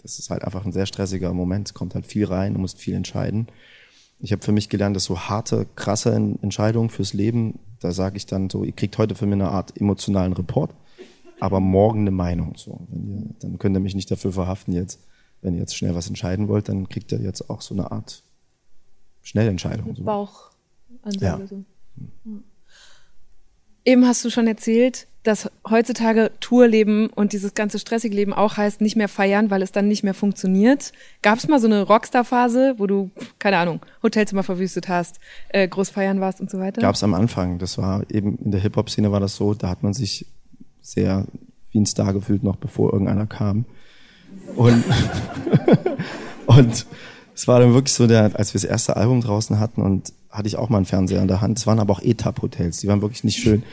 das ist halt einfach ein sehr stressiger Moment, es kommt halt viel rein, du musst viel entscheiden. Ich habe für mich gelernt, dass so harte, krasse Entscheidungen fürs Leben, da sage ich dann so, ihr kriegt heute für mich eine Art emotionalen Report, aber morgen eine Meinung. So, ihr, dann könnt ihr mich nicht dafür verhaften jetzt. Wenn ihr jetzt schnell was entscheiden wollt, dann kriegt ihr jetzt auch so eine Art Schnellentscheidung. So. Bauchansage. Ja. So. Eben hast du schon erzählt, dass heutzutage Tourleben und dieses ganze stressige Leben auch heißt, nicht mehr feiern, weil es dann nicht mehr funktioniert. Gab es mal so eine Rockstar-Phase, wo du, keine Ahnung, Hotelzimmer verwüstet hast, äh, groß feiern warst und so weiter? Gab es am Anfang. Das war eben in der Hip-Hop-Szene war das so, da hat man sich sehr wie ein Star gefühlt, noch bevor irgendeiner kam. Und, <laughs> und es war dann wirklich so, der, als wir das erste Album draußen hatten und hatte ich auch mal einen Fernseher in der Hand. Es waren aber auch Etap-Hotels, die waren wirklich nicht schön.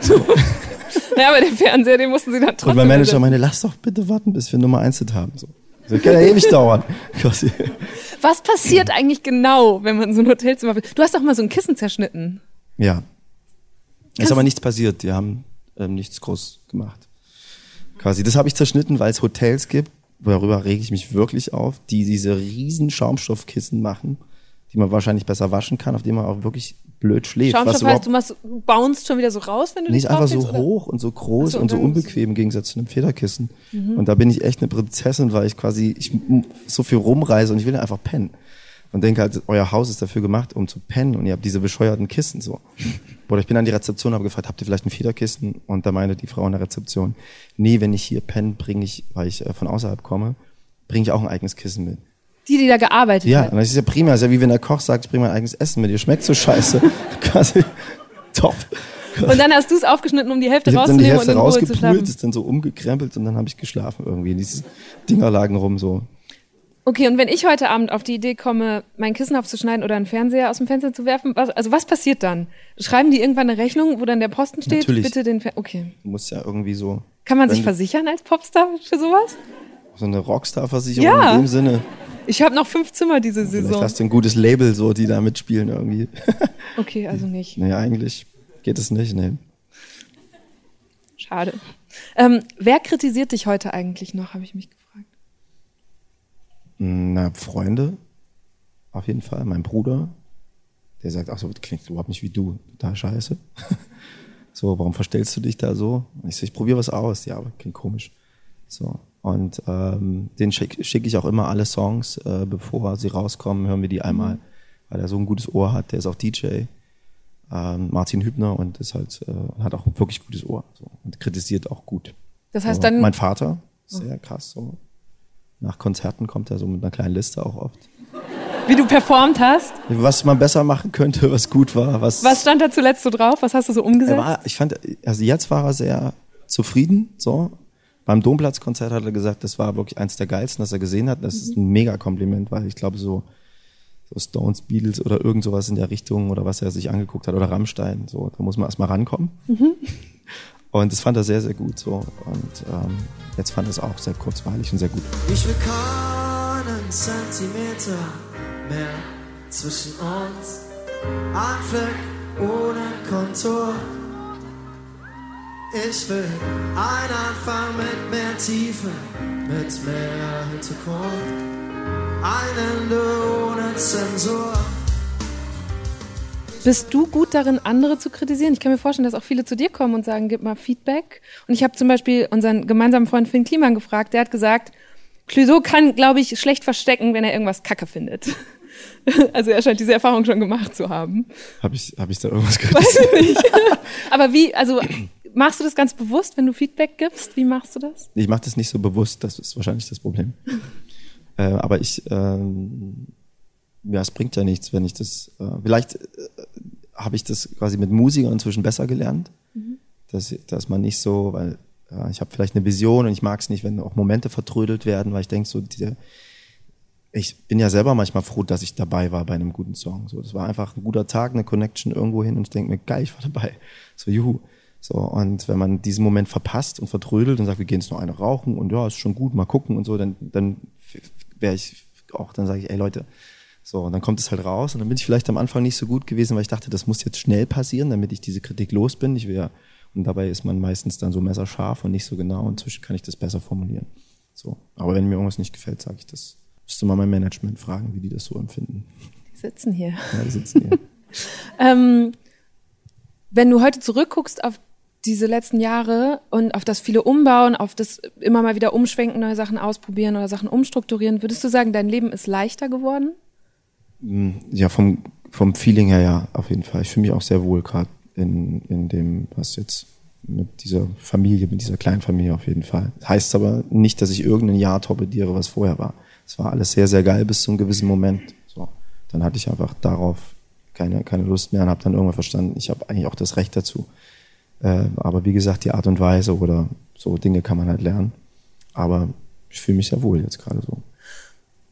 So. <laughs> Ja, aber den Fernseher, den mussten sie dann trotzdem. Und mein Manager meinte, lass doch bitte warten, bis wir Nummer eins haben. So. Das kann ja ewig dauern. Was passiert eigentlich genau, wenn man so ein Hotelzimmer will? Du hast doch mal so ein Kissen zerschnitten. Ja. Ist aber nichts passiert. Die haben ähm, nichts groß gemacht. Quasi. Das habe ich zerschnitten, weil es Hotels gibt, worüber rege ich mich wirklich auf, die diese riesen Schaumstoffkissen machen, die man wahrscheinlich besser waschen kann, auf denen man auch wirklich blöd schläft. Schaumstoff heißt, du machst, du bounst schon wieder so raus, wenn du nicht einfach so oder? hoch und so groß so, und so unbequem im Gegensatz zu einem Federkissen. Und da bin ich echt eine Prinzessin, weil ich quasi ich so viel rumreise und ich will einfach pennen. Und denke halt, euer Haus ist dafür gemacht, um zu pennen und ihr habt diese bescheuerten Kissen so. Oder ich bin an die Rezeption, habe gefragt, habt ihr vielleicht ein Federkissen? Und da meinte die Frau in der Rezeption, nee, wenn ich hier penne, bringe ich, weil ich äh, von außerhalb komme, bringe ich auch ein eigenes Kissen mit. Die, die da gearbeitet Ja, hat. und das ist ja prima. Das ist ja wie wenn der Koch sagt, ich bringe mein eigenes Essen mit. Ihr schmeckt so scheiße. <laughs> Quasi top. Und dann hast du es aufgeschnitten, um die Hälfte Ich habe dann die rauszunehmen Hälfte und in Ruhe zu schlafen. ist dann so umgekrempelt und dann habe ich geschlafen irgendwie. Diese Dinger lagen rum so. Okay, und wenn ich heute Abend auf die Idee komme, mein Kissen aufzuschneiden oder einen Fernseher aus dem Fenster zu werfen, was, also was passiert dann? Schreiben die irgendwann eine Rechnung, wo dann der Posten steht? Natürlich. Bitte den Fer Okay. Du musst ja irgendwie so, Kann man sich versichern als Popstar für sowas? so eine Rockstar-Versicherung Ja. in dem Sinne. Ich habe noch fünf Zimmer diese Vielleicht Saison. hast du ein gutes Label, so, die da mitspielen irgendwie. <laughs> Okay, also nicht. nee, eigentlich geht es nicht, nee. Schade. Ähm, wer kritisiert dich heute eigentlich noch, habe ich mich gefragt. Na, Freunde, auf jeden Fall. Mein Bruder, der sagt, ach so, das klingt überhaupt nicht wie du, total scheiße. <laughs> so, warum verstellst du dich da so? Und ich so, ich probiere was aus. Ja, aber klingt komisch. So. Und ähm, den schicke schick ich auch immer alle Songs, äh, bevor sie rauskommen, hören wir die einmal, weil er so ein gutes Ohr hat. Der ist auch DJ, ähm, Martin Hübner und ist halt, äh, hat auch ein wirklich gutes Ohr so, und kritisiert auch gut. Das heißt so. dann, Mein Vater, sehr krass so. Nach Konzerten kommt er so mit einer kleinen Liste auch oft. wie du performt hast. Was man besser machen könnte, was gut war, was. Was stand da zuletzt so drauf? Was hast du so umgesetzt? war, ich fand, also jetzt war er sehr zufrieden, so. Beim Domplatzkonzert hat er gesagt, das war wirklich eins der geilsten, das er gesehen hat. Das ist ein mega Kompliment, weil ich glaube, so, so Stones, Beatles oder irgend sowas in der Richtung oder was er sich angeguckt hat oder Rammstein, so, da muss man erstmal rankommen. <laughs> Und das fand er sehr, sehr gut, so. Und, ähm, jetzt fand er es auch sehr kurzweilig und sehr gut. Ich will keinen Zentimeter mehr zwischen uns. Ein Fleck ohne Kontur. Ich will ein Anfang mit mehr Tiefe, mit mehr Hintergrund. Ein Ende ohne Zensur. Bist du gut darin, andere zu kritisieren? Ich kann mir vorstellen, dass auch viele zu dir kommen und sagen, gib mal Feedback. Und ich habe zum Beispiel unseren gemeinsamen Freund Finn Kliman gefragt, der hat gesagt, Clouseau kann, glaube ich, schlecht verstecken, wenn er irgendwas kacke findet. <laughs> Also er scheint diese Erfahrung schon gemacht zu haben. Habe ich, hab ich da irgendwas Weiß kritisiert? ich nicht. <laughs> <laughs> Aber wie, also machst du das ganz bewusst, wenn du Feedback gibst? Wie machst du das? Ich mache das nicht so bewusst, das ist wahrscheinlich das Problem. äh, aber ich, ähm, ja, es bringt ja nichts, wenn ich das, äh, vielleicht äh, habe ich das quasi mit Musikern inzwischen besser gelernt, dass, dass man nicht so, weil ja, ich habe vielleicht eine Vision und ich mag es nicht, wenn auch Momente vertrödelt werden, weil ich denke so, diese, ich bin ja selber manchmal froh, dass ich dabei war bei einem guten Song. So, das war einfach ein guter Tag, eine Connection irgendwo hin und ich denke mir, geil, ich war dabei. So, juhu. So, und wenn man diesen Moment verpasst und vertrödelt und sagt, wir gehen jetzt noch eine rauchen und ja, ist schon gut, mal gucken und so, dann, dann wäre ich auch, dann sage ich, ey Leute, so, und dann kommt es halt raus und dann bin ich vielleicht am Anfang nicht so gut gewesen, weil ich dachte, das muss jetzt schnell passieren, damit ich diese Kritik los bin. Ich will ja, und dabei ist man meistens dann so messerscharf und nicht so genau. Inzwischen kann ich das besser formulieren. So. Aber wenn mir irgendwas nicht gefällt, sage ich das. Müsste mal mein Management fragen, wie die das so empfinden. Die sitzen hier. Ja, die sitzen hier. <laughs> Ähm, wenn du heute zurückguckst auf diese letzten Jahre und auf das viele Umbauen, auf das immer mal wieder umschwenken, neue Sachen ausprobieren oder Sachen umstrukturieren, würdest du sagen, dein Leben ist leichter geworden? Ja, vom, vom Feeling her ja, auf jeden Fall. Ich fühle mich auch sehr wohl gerade in, in dem, was jetzt mit dieser Familie, mit dieser kleinen Familie auf jeden Fall. Heißt aber nicht, dass ich irgendein Jahr torpediere, was vorher war. Es war alles sehr, sehr geil bis zu einem gewissen Moment. So, dann hatte ich einfach darauf keine, keine Lust mehr und habe dann irgendwann verstanden, ich habe eigentlich auch das Recht dazu. Äh, aber wie gesagt, die Art und Weise oder so Dinge kann man halt lernen. Aber ich fühle mich sehr wohl jetzt gerade so.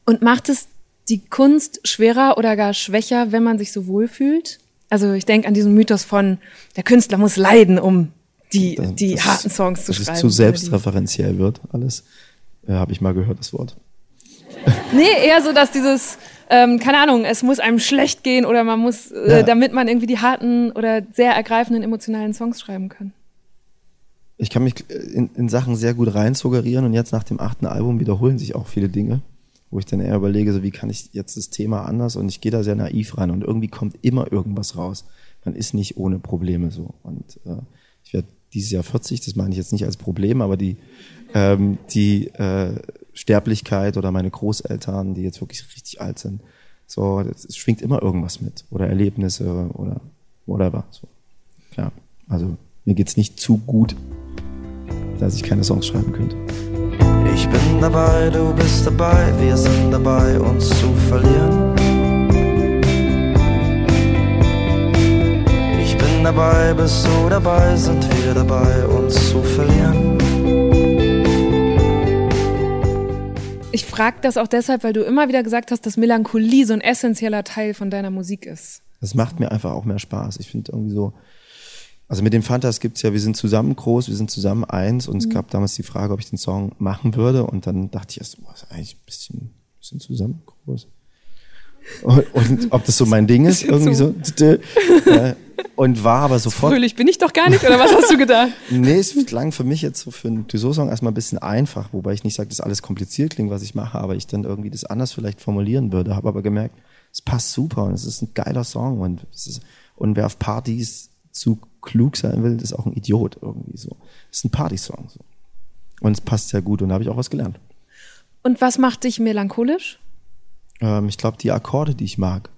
Und macht es die Kunst schwerer oder gar schwächer, wenn man sich so wohlfühlt? Also ich denke an diesen Mythos von, der Künstler muss leiden, um die, die Das- harten Songs zu dass schreiben. es zu selbstreferenziell wird, alles. Äh, habe ich mal gehört, das Wort. <laughs> Nee, eher so, dass dieses, ähm, keine Ahnung, es muss einem schlecht gehen oder man muss, äh, Ja. damit man irgendwie die harten oder sehr ergreifenden emotionalen Songs schreiben kann. Ich kann mich in, in Sachen sehr gut rein suggerieren und jetzt nach dem achten Album wiederholen sich auch viele Dinge, wo ich dann eher überlege, so wie kann ich jetzt das Thema anders? Und ich gehe da sehr naiv rein und irgendwie kommt immer irgendwas raus. Man ist nicht ohne Probleme so. Und äh, ich werde dieses Jahr 40, das meine ich jetzt nicht als Problem, aber die ähm, die äh, Sterblichkeit oder meine Großeltern, die jetzt wirklich richtig alt sind, so es schwingt immer irgendwas mit. Oder Erlebnisse oder whatever. So. Klar, also mir geht's nicht zu gut, dass ich keine Songs schreiben könnte. Ich bin dabei, du bist dabei, wir sind dabei, uns zu verlieren. Ich bin dabei, bist du dabei, sind wir dabei, uns zu verlieren. Ich frage das auch deshalb, weil du immer wieder gesagt hast, dass Melancholie so ein essentieller Teil von deiner Musik ist. Das macht mir einfach auch mehr Spaß. Ich finde irgendwie so, also mit den Fantas gibt's ja, wir sind zusammen groß, wir sind zusammen eins und es gab damals die Frage, ob ich den Song machen würde und dann dachte ich erst, boah, ist eigentlich ein bisschen, bisschen zusammen groß. Und, und ob das so mein Ding ist, irgendwie so. Äh, Und war aber sofort Fröhlich bin ich doch gar nicht, oder was hast du gedacht? <laughs> Nee, es klang für mich jetzt so für einen Dessous-Song erstmal ein bisschen einfach, wobei ich nicht sage, dass alles kompliziert klingt, was ich mache, aber ich dann irgendwie das anders vielleicht formulieren würde. Habe aber gemerkt, es passt super und es ist ein geiler Song und es ist, und wer auf Partys zu klug sein will, ist auch ein Idiot irgendwie so. Es ist ein Partysong so. Und es passt sehr gut und da habe ich auch was gelernt. Und was macht dich melancholisch? Ähm, ich glaube, die Akkorde, die ich mag.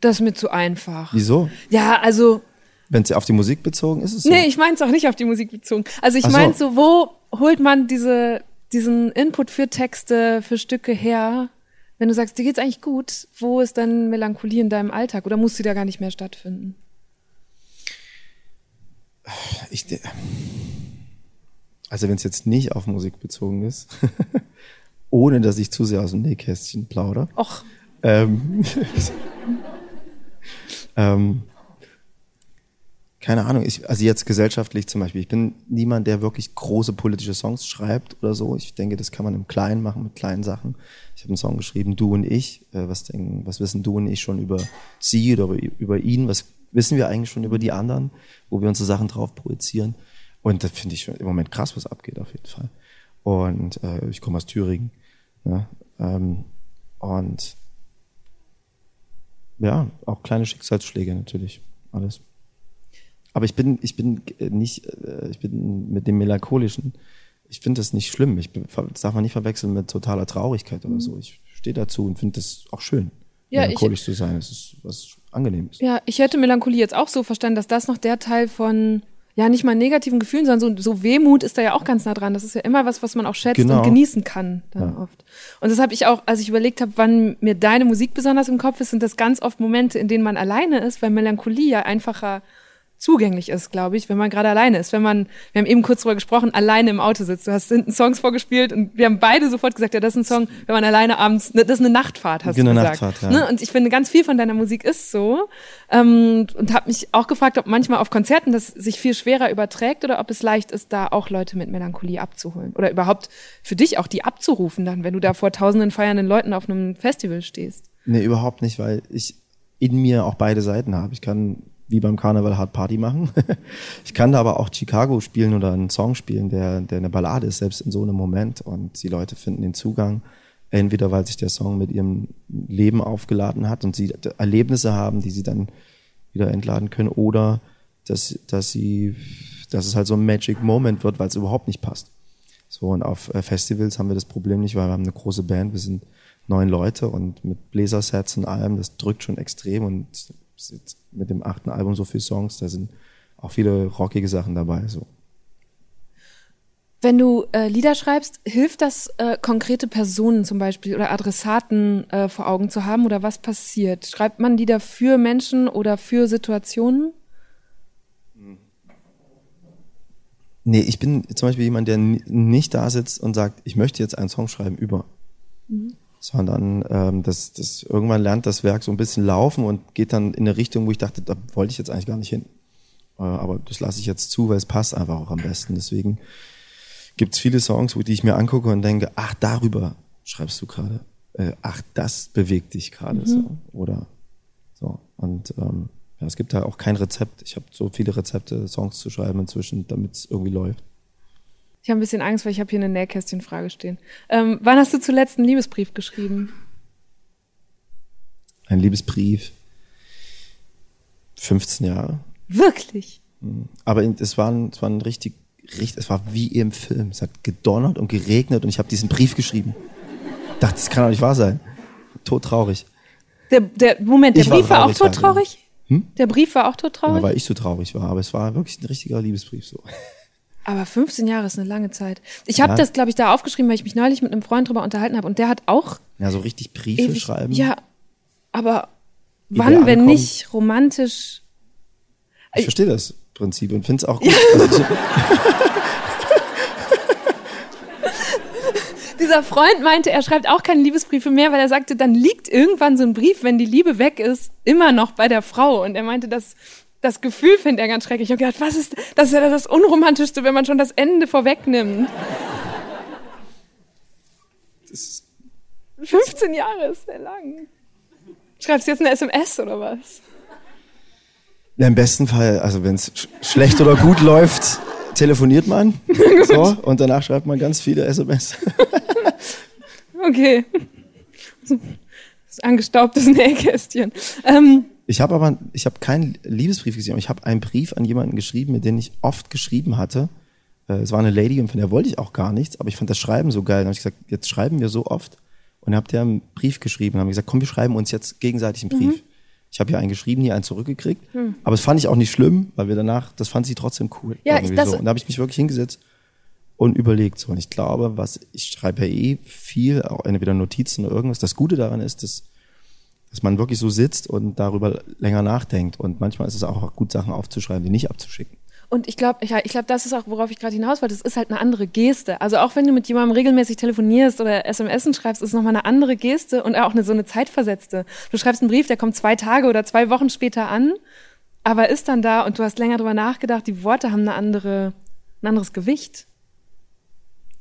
Das ist mir zu einfach. Wieso? Ja, also, Wenn sie auf die Musik bezogen ist, ist es so. nee, ich meine es auch nicht auf die Musik bezogen. Also ich so. meine so, wo holt man diese, diesen Input für Texte, für Stücke her? Wenn du sagst, dir geht's eigentlich gut, wo ist dann Melancholie in deinem Alltag? Oder muss sie da gar nicht mehr stattfinden? Ich, also wenn es jetzt nicht auf Musik bezogen ist, <laughs> ohne dass ich zu sehr aus dem Nähkästchen plaudere, Och, ähm, <laughs> ähm, keine Ahnung, ich, also jetzt gesellschaftlich zum Beispiel, ich bin niemand, der wirklich große politische Songs schreibt oder so. Ich denke, das kann man im Kleinen machen, mit kleinen Sachen. Ich habe einen Song geschrieben, Du und ich. Äh, was denken, was wissen du und ich schon über sie oder über, über ihn? Was wissen wir eigentlich schon über die anderen, wo wir unsere Sachen drauf projizieren? Und das finde ich im Moment krass, was abgeht auf jeden Fall. Und äh, ich komme aus Thüringen. Ne? Ähm, und ja, auch kleine Schicksalsschläge natürlich, alles. Aber ich bin, ich bin äh, nicht, äh, ich bin mit dem Melancholischen, ich finde das nicht schlimm. Ich das darf man nicht verwechseln mit totaler Traurigkeit oder so. Ich stehe dazu und finde das auch schön, Ja, melancholisch zu sein. Es ist was Angenehmes. Ja, ich hätte Melancholie jetzt auch so verstanden, dass das noch der Teil von, ja, nicht mal negativen Gefühlen, sondern so, so Wehmut ist da ja auch ganz nah dran. Das ist ja immer was, was man auch schätzt Genau. und genießen kann dann Ja. oft. Und das habe ich auch, als ich überlegt habe, wann mir deine Musik besonders im Kopf ist, sind das ganz oft Momente, in denen man alleine ist, weil Melancholie ja einfacher zugänglich ist, glaube ich, wenn man gerade alleine ist. Wenn man, wir haben eben kurz drüber gesprochen, alleine im Auto sitzt. Du hast hinten Songs vorgespielt und wir haben beide sofort gesagt, ja, das ist ein Song, wenn man alleine abends, ne, das ist eine Nachtfahrt, hast Genau, du gesagt. Nachtfahrt, ja. Ne? Und ich finde, ganz viel von deiner Musik ist so. Ähm, und habe mich auch gefragt, ob manchmal auf Konzerten das sich viel schwerer überträgt oder ob es leicht ist, da auch Leute mit Melancholie abzuholen. Oder überhaupt für dich auch die abzurufen dann, wenn du da vor tausenden feiernden Leuten auf einem Festival stehst. Nee, überhaupt nicht, weil ich in mir auch beide Seiten habe. Ich kann wie beim Karneval Hard Party machen. <laughs> ich kann da aber auch Chicago spielen oder einen Song spielen, der, der eine Ballade ist, selbst in so einem Moment. Und die Leute finden den Zugang, entweder weil sich der Song mit ihrem Leben aufgeladen hat und sie Erlebnisse haben, die sie dann wieder entladen können, oder dass, dass sie, dass es halt so ein Magic Moment wird, weil es überhaupt nicht passt. So, und auf äh, Festivals haben wir das Problem nicht, weil wir haben eine große Band, wir sind neun Leute und mit Bläsersets und allem, das drückt schon extrem und jetzt mit dem achten Album so viele Songs, da sind auch viele rockige Sachen dabei. So. Wenn du äh, Lieder schreibst, hilft das, äh, konkrete Personen zum Beispiel oder Adressaten äh, vor Augen zu haben oder was passiert? Schreibt man Lieder für Menschen oder für Situationen? Nee, ich bin zum Beispiel jemand, der nicht da sitzt und sagt, ich möchte jetzt einen Song schreiben über. Sondern ähm, das, das irgendwann lernt das Werk so ein bisschen laufen und geht dann in eine Richtung, wo ich dachte, da wollte ich jetzt eigentlich gar nicht hin. Äh, aber das lasse ich jetzt zu, weil es passt einfach auch am besten. Deswegen gibt es viele Songs, wo die ich mir angucke und denke, ach, darüber schreibst du gerade? Äh, ach, das bewegt dich gerade so. Oder so. Und ähm, ja, es gibt da auch kein Rezept. Ich habe so viele Rezepte, Songs zu schreiben inzwischen, damit es irgendwie läuft. Ich habe ein bisschen Angst, weil ich habe hier eine Nähkästchenfrage stehen. Ähm, wann hast du zuletzt einen Liebesbrief geschrieben? Ein Liebesbrief. 15 Jahre. Wirklich? Aber es war, ein, es war ein richtig, richtig, es war wie im Film. Es hat gedonnert und geregnet und ich habe diesen Brief geschrieben. Dachte, das kann doch nicht wahr sein. Todtraurig. Der, der Moment, der Ich war Brief war auch traurig, todtraurig? Der Brief war auch Ja, todtraurig? weil ich so traurig war. Aber es war wirklich ein richtiger Liebesbrief so. Aber 15 Jahre ist eine lange Zeit. Ich habe Ja. das, glaube ich, da aufgeschrieben, weil ich mich neulich mit einem Freund drüber unterhalten habe und der hat auch Ja, so richtig Briefe ewig. schreiben. Ja, aber wann, wenn nicht romantisch? Ich verstehe das Prinzip und finde es auch gut. <laughs> Also ich, <laughs> Dieser Freund meinte, er schreibt auch keine Liebesbriefe mehr, weil er sagte, dann liegt irgendwann so ein Brief, wenn die Liebe weg ist, immer noch bei der Frau. Und er meinte, das, das Gefühl findet er ganz schrecklich. Ich habe gedacht, was ist, das ist ja das Unromantischste, wenn man schon das Ende vorwegnimmt. das, 15 Jahre ist sehr lang. Schreibst du jetzt eine SMS oder was? ja, Im besten Fall, also wenn es sch schlecht oder gut <laughs> läuft, telefoniert man. so, und danach schreibt man ganz viele SMS. <laughs> Okay. Das ist angestaubtes Nähkästchen. Ähm, Ich habe aber, ich habe keinen Liebesbrief gesehen, aber ich habe einen Brief an jemanden geschrieben, mit dem ich oft geschrieben hatte. Äh, Es war eine Lady und von der wollte ich auch gar nichts, aber ich fand das Schreiben so geil. Dann habe ich gesagt, jetzt schreiben wir so oft. Und dann habt ihr einen Brief geschrieben und haben gesagt, komm, wir schreiben uns jetzt gegenseitig einen Brief. Ich habe hier einen geschrieben, hier einen zurückgekriegt. Aber das fand ich auch nicht schlimm, weil wir danach, das fand sie trotzdem cool. Ja, ich- das- so. Und da habe ich mich wirklich hingesetzt und überlegt. So. Und ich glaube, was, ich schreibe ja eh viel, auch entweder Notizen oder irgendwas. Das Gute daran ist, dass dass man wirklich so sitzt und darüber länger nachdenkt. Und manchmal ist es auch gut, Sachen aufzuschreiben, die nicht abzuschicken. Und ich glaube, ja, ich glaube, das ist auch, worauf ich gerade hinaus wollte. Es ist halt eine andere Geste. Also auch wenn du mit jemandem regelmäßig telefonierst oder SMS schreibst, ist es nochmal eine andere Geste und auch eine so eine zeitversetzte. Du schreibst einen Brief, der kommt zwei Tage oder zwei Wochen später an, aber ist dann da und du hast länger drüber nachgedacht. Die Worte haben eine andere, ein anderes Gewicht.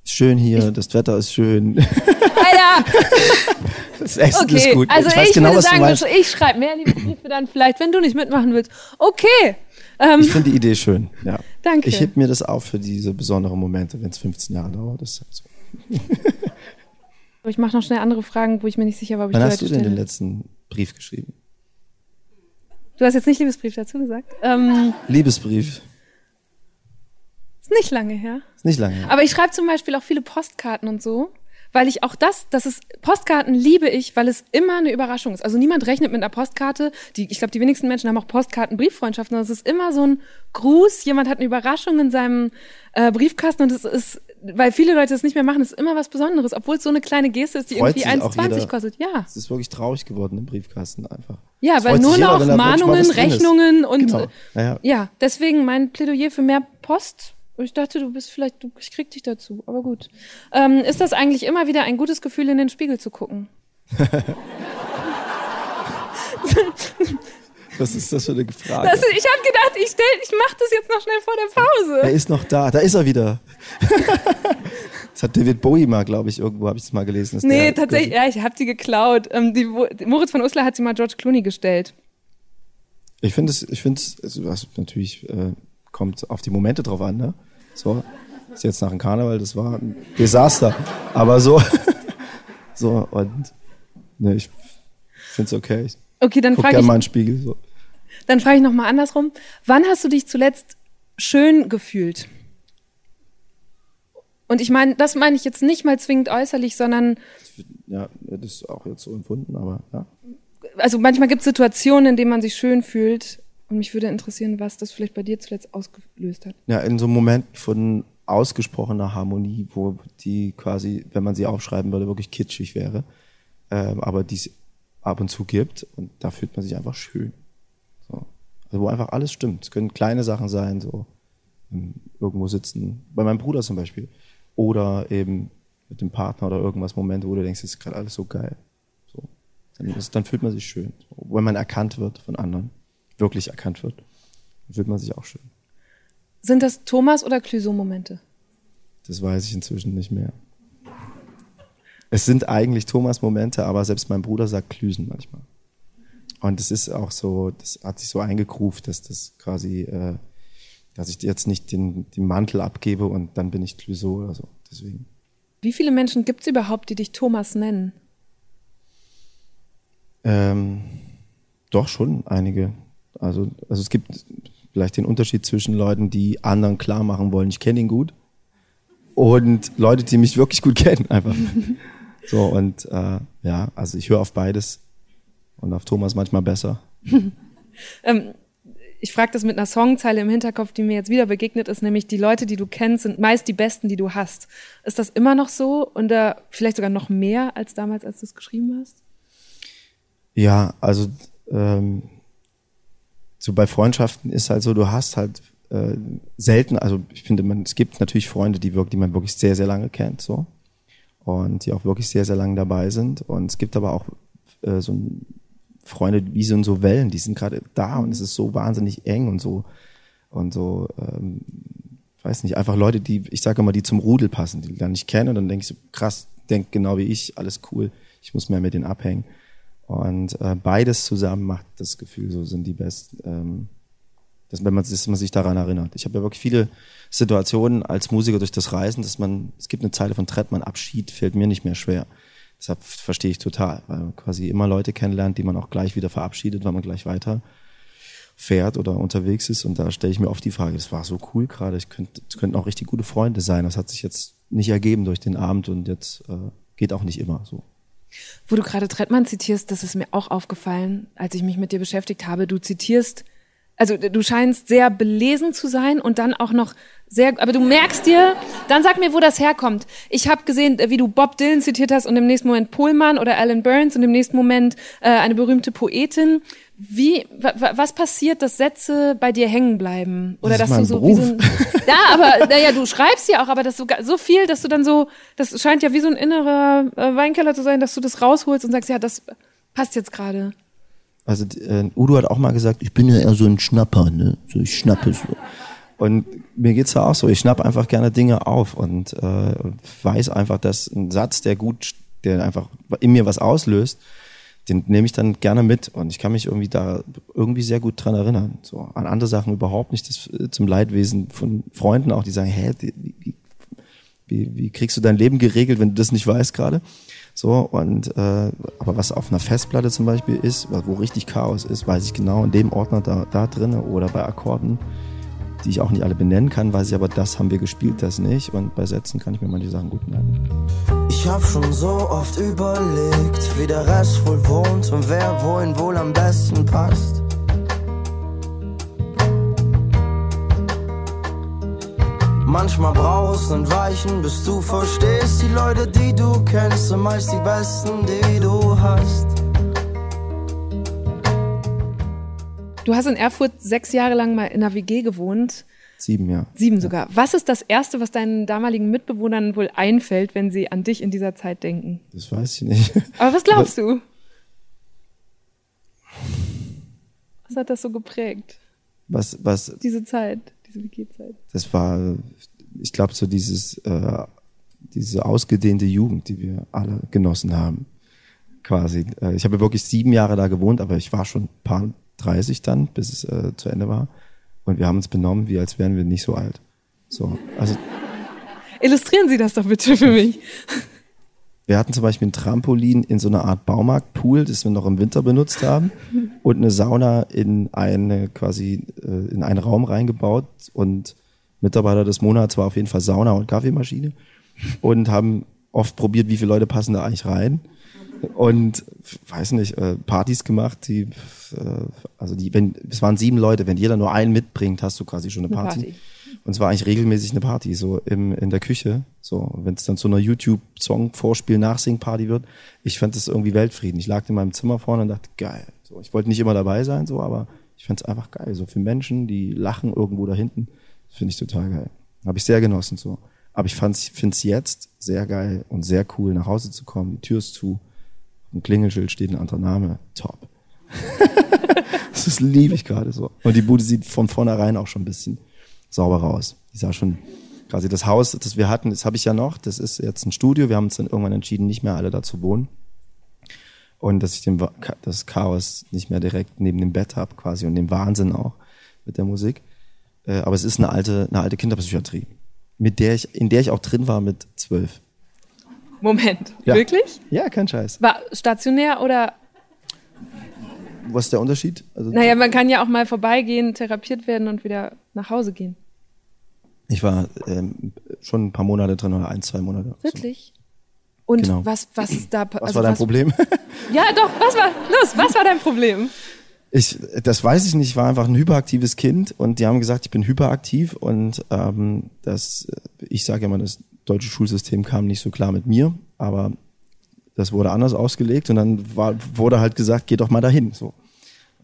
Schön hier, das Wetter ist schön, Alter, <laughs> das Essen okay. ist gut. Also ich, weiß genau, würde sagen, meinst. ich schreibe mehr Liebesbriefe dann vielleicht, wenn du nicht mitmachen willst. Okay. Ähm, Ich finde die Idee schön. Ja. Danke. Ich heb mir das auf für diese besonderen Momente, wenn es 15 Jahre dauert. Das ist halt so. ich mache noch schnell andere Fragen, wo ich mir nicht sicher war, ob ich Wann hast du denn stelle. den letzten Brief geschrieben? Du hast jetzt nicht Liebesbrief dazu gesagt. Ähm, Liebesbrief. ist nicht lange her. Ist nicht lange. her. Aber ich schreibe zum Beispiel auch viele Postkarten und so, weil ich auch das, das ist, Postkarten liebe ich, weil es immer eine Überraschung ist. Also niemand rechnet mit einer Postkarte. Die, ich glaube, die wenigsten Menschen haben auch Postkarten, Brieffreundschaften. sondern Es ist immer so ein Gruß. Jemand hat eine Überraschung in seinem äh, Briefkasten und es ist, weil viele Leute das nicht mehr machen, ist immer was Besonderes, obwohl es so eine kleine Geste ist, die Freut irgendwie sich auch 1,20 jeder. kostet. Ja. Es ist wirklich traurig geworden im Briefkasten einfach. Ja, Es weil nur jeder, noch mal Mahnungen. Rechnungen und Genau. äh, ja, deswegen mein Plädoyer für mehr Post. Und Ich dachte, du bist vielleicht, du, ich krieg dich dazu, aber gut. Ähm, ist das eigentlich immer wieder ein gutes Gefühl, in den Spiegel zu gucken? <laughs> Was ist das für eine Frage? Das, ich habe gedacht, ich stell, ich mach das jetzt noch schnell vor der er Pause. ist noch da. Da ist er wieder. <laughs> das hat David Bowie mal, glaube ich, irgendwo habe ich es mal gelesen. dass Nee, tatsächlich, ja, ich habe die geklaut. Ähm, die, Moritz von Uslar hat sie mal George Clooney gestellt. Ich finde es, ich finde es, also das natürlich äh, kommt auf die Momente drauf an, ne? So, ist jetzt nach dem Karneval, das war ein Desaster. Aber so, <laughs> so und ne, ich finde es okay. Ich Okay, dann frage ich, mal in den Spiegel. So. dann frage ich noch mal andersrum. Wann hast du dich zuletzt schön gefühlt? Und ich meine, das meine ich jetzt nicht mal zwingend äußerlich, sondern Ja, das ist auch jetzt so empfunden, aber ja. also manchmal gibt es Situationen, in denen man sich schön fühlt. Und mich würde interessieren, was das vielleicht bei dir zuletzt ausgelöst hat. Ja, in so einem Moment von ausgesprochener Harmonie, wo die quasi, wenn man sie aufschreiben würde, wirklich kitschig wäre, ähm, aber die es ab und zu gibt und da fühlt man sich einfach schön. So. Also wo einfach alles stimmt. Es können kleine Sachen sein, so ähm, irgendwo sitzen, bei meinem Bruder zum Beispiel, oder eben mit dem Partner oder irgendwas Momente, wo du denkst, es ist gerade alles so geil. So. Dann, dann fühlt man sich schön. Wenn man erkannt wird von anderen, wirklich erkannt wird, fühlt man sich auch schön. Sind das Thomas- oder Clüso-Momente? Das weiß ich inzwischen nicht mehr. Es sind eigentlich Thomas-Momente, aber selbst mein Bruder sagt Klüsen manchmal. Und es ist auch so, das hat sich so eingegruft, dass das quasi, äh, dass ich jetzt nicht den, den Mantel abgebe und dann bin ich Clouseau oder so. Deswegen. Wie viele Menschen gibt es überhaupt, die dich Thomas nennen? Ähm, doch schon einige. Also, also es gibt vielleicht den Unterschied zwischen Leuten, die anderen klar machen wollen, ich kenne ihn gut, und Leute, die mich wirklich gut <laughs> kennen, einfach. so, und äh, ja, also ich höre auf beides und auf Thomas manchmal besser. <laughs> ähm, ich frage das mit einer Songzeile im Hinterkopf, die mir jetzt wieder begegnet ist, nämlich die Leute, die du kennst, sind meist die besten, die du hast. Ist das immer noch so und äh, vielleicht sogar noch mehr als damals, als du es geschrieben hast? Ja, also ähm, so bei Freundschaften ist halt so, du hast halt äh, selten, also ich finde, man, es gibt natürlich Freunde, die wirklich, die man wirklich sehr, sehr lange kennt, so. Und die auch wirklich sehr, sehr lange dabei sind. Und es gibt aber auch äh, so Freunde wie so, so Wellen, die sind gerade da und es ist so wahnsinnig eng und so und so, ähm, weiß nicht, einfach Leute, die, ich sage immer, die zum Rudel passen, die ich dann nicht kenne und dann denke ich so, krass, denkt genau wie ich, alles cool, ich muss mehr mit denen abhängen. Und äh, beides zusammen macht das Gefühl, so sind die besten, ähm, dass, wenn man, dass man sich daran erinnert. Ich habe ja wirklich viele Situationen als Musiker durch das Reisen, dass man, es gibt eine Zeile von Trettmann, Abschied fällt mir nicht mehr schwer. Deshalb verstehe ich total, weil man quasi immer Leute kennenlernt, die man auch gleich wieder verabschiedet, weil man gleich weiter fährt oder unterwegs ist. Und da stelle ich mir oft die Frage, das war so cool gerade, ich könnte, es könnten auch richtig gute Freunde sein. Das hat sich jetzt nicht ergeben durch den Abend und jetzt äh, geht auch nicht immer so. Wo du gerade Trettmann zitierst, das ist mir auch aufgefallen, als ich mich mit dir beschäftigt habe. Du zitierst also du scheinst sehr belesen zu sein und dann auch noch sehr, aber du merkst dir, dann sag mir, wo das herkommt. Ich habe gesehen, wie du Bob Dylan zitiert hast und im nächsten Moment Pohlmann oder Alan Burns und im nächsten Moment äh, eine berühmte Poetin. Wie, was passiert, dass Sätze bei dir hängen bleiben? Oder das dass du so Beruf. wie so ein, Ja, aber naja, du schreibst ja auch, aber das so, so viel, dass du dann so, das scheint ja wie so ein innerer äh, Weinkeller zu sein, dass du das rausholst und sagst, ja, das passt jetzt gerade. Also äh, Udo hat auch mal gesagt, ich bin ja eher so ein Schnapper, ne? So ich schnappe so. Und mir geht's ja auch so, ich schnapp einfach gerne Dinge auf und äh, weiß einfach, dass ein Satz, der gut, der einfach in mir was auslöst, den nehme ich dann gerne mit und ich kann mich irgendwie da irgendwie sehr gut dran erinnern. So an andere Sachen überhaupt nicht, das äh, zum Leidwesen von Freunden auch, die sagen, hä, wie, wie, wie, kriegst du dein Leben geregelt, wenn du das nicht weißt gerade? So, und äh, aber was auf einer Festplatte zum Beispiel ist, wo richtig Chaos ist, weiß ich genau in dem Ordner da, da drinne oder bei Akkorden, die ich auch nicht alle benennen kann, weiß ich aber, das haben wir gespielt, das nicht. Und bei Sätzen kann ich mir manche Sachen gut merken. Ich hab schon so oft überlegt, wie der Rest wohl wohnt und wer wohin wohl am besten passt. Manchmal brauchst ein Weichen, bis du verstehst. Die Leute, die du kennst, sind meist die besten, die du hast. Du hast in Erfurt sechs Jahre lang mal in einer WG gewohnt. Sieben, ja. Sieben sogar. Was ist das Erste, was deinen damaligen Mitbewohnern wohl einfällt, wenn sie an dich in dieser Zeit denken? Das weiß ich nicht. Aber was glaubst du? Was hat das so geprägt? Was, was, Diese Zeit, diese WG-Zeit. das war, ich glaube, so dieses, äh, diese ausgedehnte Jugend, die wir alle genossen haben. Quasi. Äh, ich habe wirklich sieben Jahre da gewohnt, aber ich war schon ein paar 30 dann, bis es äh, zu Ende war. Und wir haben uns benommen, wie als wären wir nicht so alt. So, also Illustrieren Sie das doch bitte für mich. wir hatten zum Beispiel ein Trampolin in so einer Art Baumarktpool, das wir noch im Winter benutzt haben, und eine Sauna in eine quasi äh, in einen Raum reingebaut. Und Mitarbeiter des Monats war auf jeden Fall Sauna und Kaffeemaschine und haben oft probiert, wie viele Leute passen da eigentlich rein. Und weiß nicht, äh, Partys gemacht, die, äh, also die, wenn, es waren sieben Leute, wenn jeder nur einen mitbringt, hast du quasi schon eine Eine Party. Party. Und es war eigentlich regelmäßig eine Party, so im, in der Küche. So, wenn es dann zu einer YouTube-Song-Vorspiel-Nachsing-Party wird. Ich fand das irgendwie Weltfrieden. Ich lag in meinem Zimmer vorne und dachte, geil. So, ich wollte nicht immer dabei sein, so, aber ich fand es einfach geil. So für Menschen, die lachen irgendwo da hinten, finde ich total geil. Habe ich sehr genossen so. Aber ich finde es jetzt sehr geil und sehr cool, nach Hause zu kommen. Die Tür ist zu, ein Klingelschild steht ein anderer Name. Top. <laughs> das liebe ich gerade so. Und die Bude sieht von vornherein auch schon ein bisschen sauberer aus. Die sah schon quasi das Haus, das wir hatten, das habe ich ja noch, das ist jetzt ein Studio. Wir haben uns dann irgendwann entschieden, nicht mehr alle da zu wohnen. Und dass ich den, das Chaos nicht mehr direkt neben dem Bett habe quasi und den Wahnsinn auch mit der Musik. Äh, aber es ist eine alte, eine alte Kinderpsychiatrie, mit der ich, in der ich auch drin war mit zwölf. Moment, Ja. wirklich? Ja, kein Scheiß. War stationär oder? Was ist der Unterschied? Also, Naja, man kann ja auch mal vorbeigehen, therapiert werden und wieder nach Hause gehen. Ich war ähm, schon ein paar Monate drin oder ein, zwei Monate. Wirklich? Und Genau. was, was ist da Was war dein Problem? <laughs> Ja, doch, was war, los, was war dein Problem? Ich, das weiß ich nicht. Ich war einfach ein hyperaktives Kind und die haben gesagt, ich bin hyperaktiv und ähm, das, ich sage immer, das deutsche Schulsystem kam nicht so klar mit mir, aber das wurde anders ausgelegt und dann war, wurde halt gesagt, geh doch mal dahin, so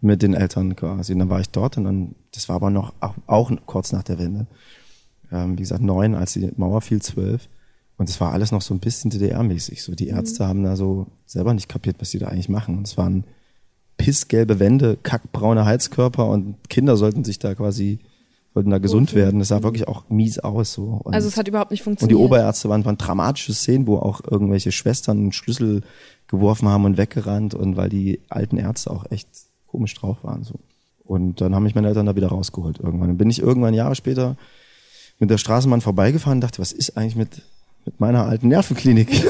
mit den Eltern quasi. Und dann war ich dort und dann, das war aber noch auch, auch kurz nach der Wende. Ähm, wie gesagt, neun, als die Mauer fiel, zwölf. Und es war alles noch so ein bisschen DDR-mäßig. So die Ärzte haben da so selber nicht kapiert, was die da eigentlich machen. Und es waren pissgelbe Wände, kackbraune Heizkörper und Kinder sollten sich da quasi, sollten da gesund werden. Das sah wirklich auch mies aus. So. Und, Also es hat überhaupt nicht und die funktioniert. Oberärzte waren, waren dramatische Szenen, wo auch irgendwelche Schwestern einen Schlüssel geworfen haben und weggerannt und weil die alten Ärzte auch echt komisch drauf waren. So. Und dann haben mich meine Eltern da wieder rausgeholt irgendwann. Dann bin ich irgendwann Jahre später mit der Straßenbahn vorbeigefahren und dachte, was ist eigentlich mit, mit meiner alten Nervenklinik? <laughs>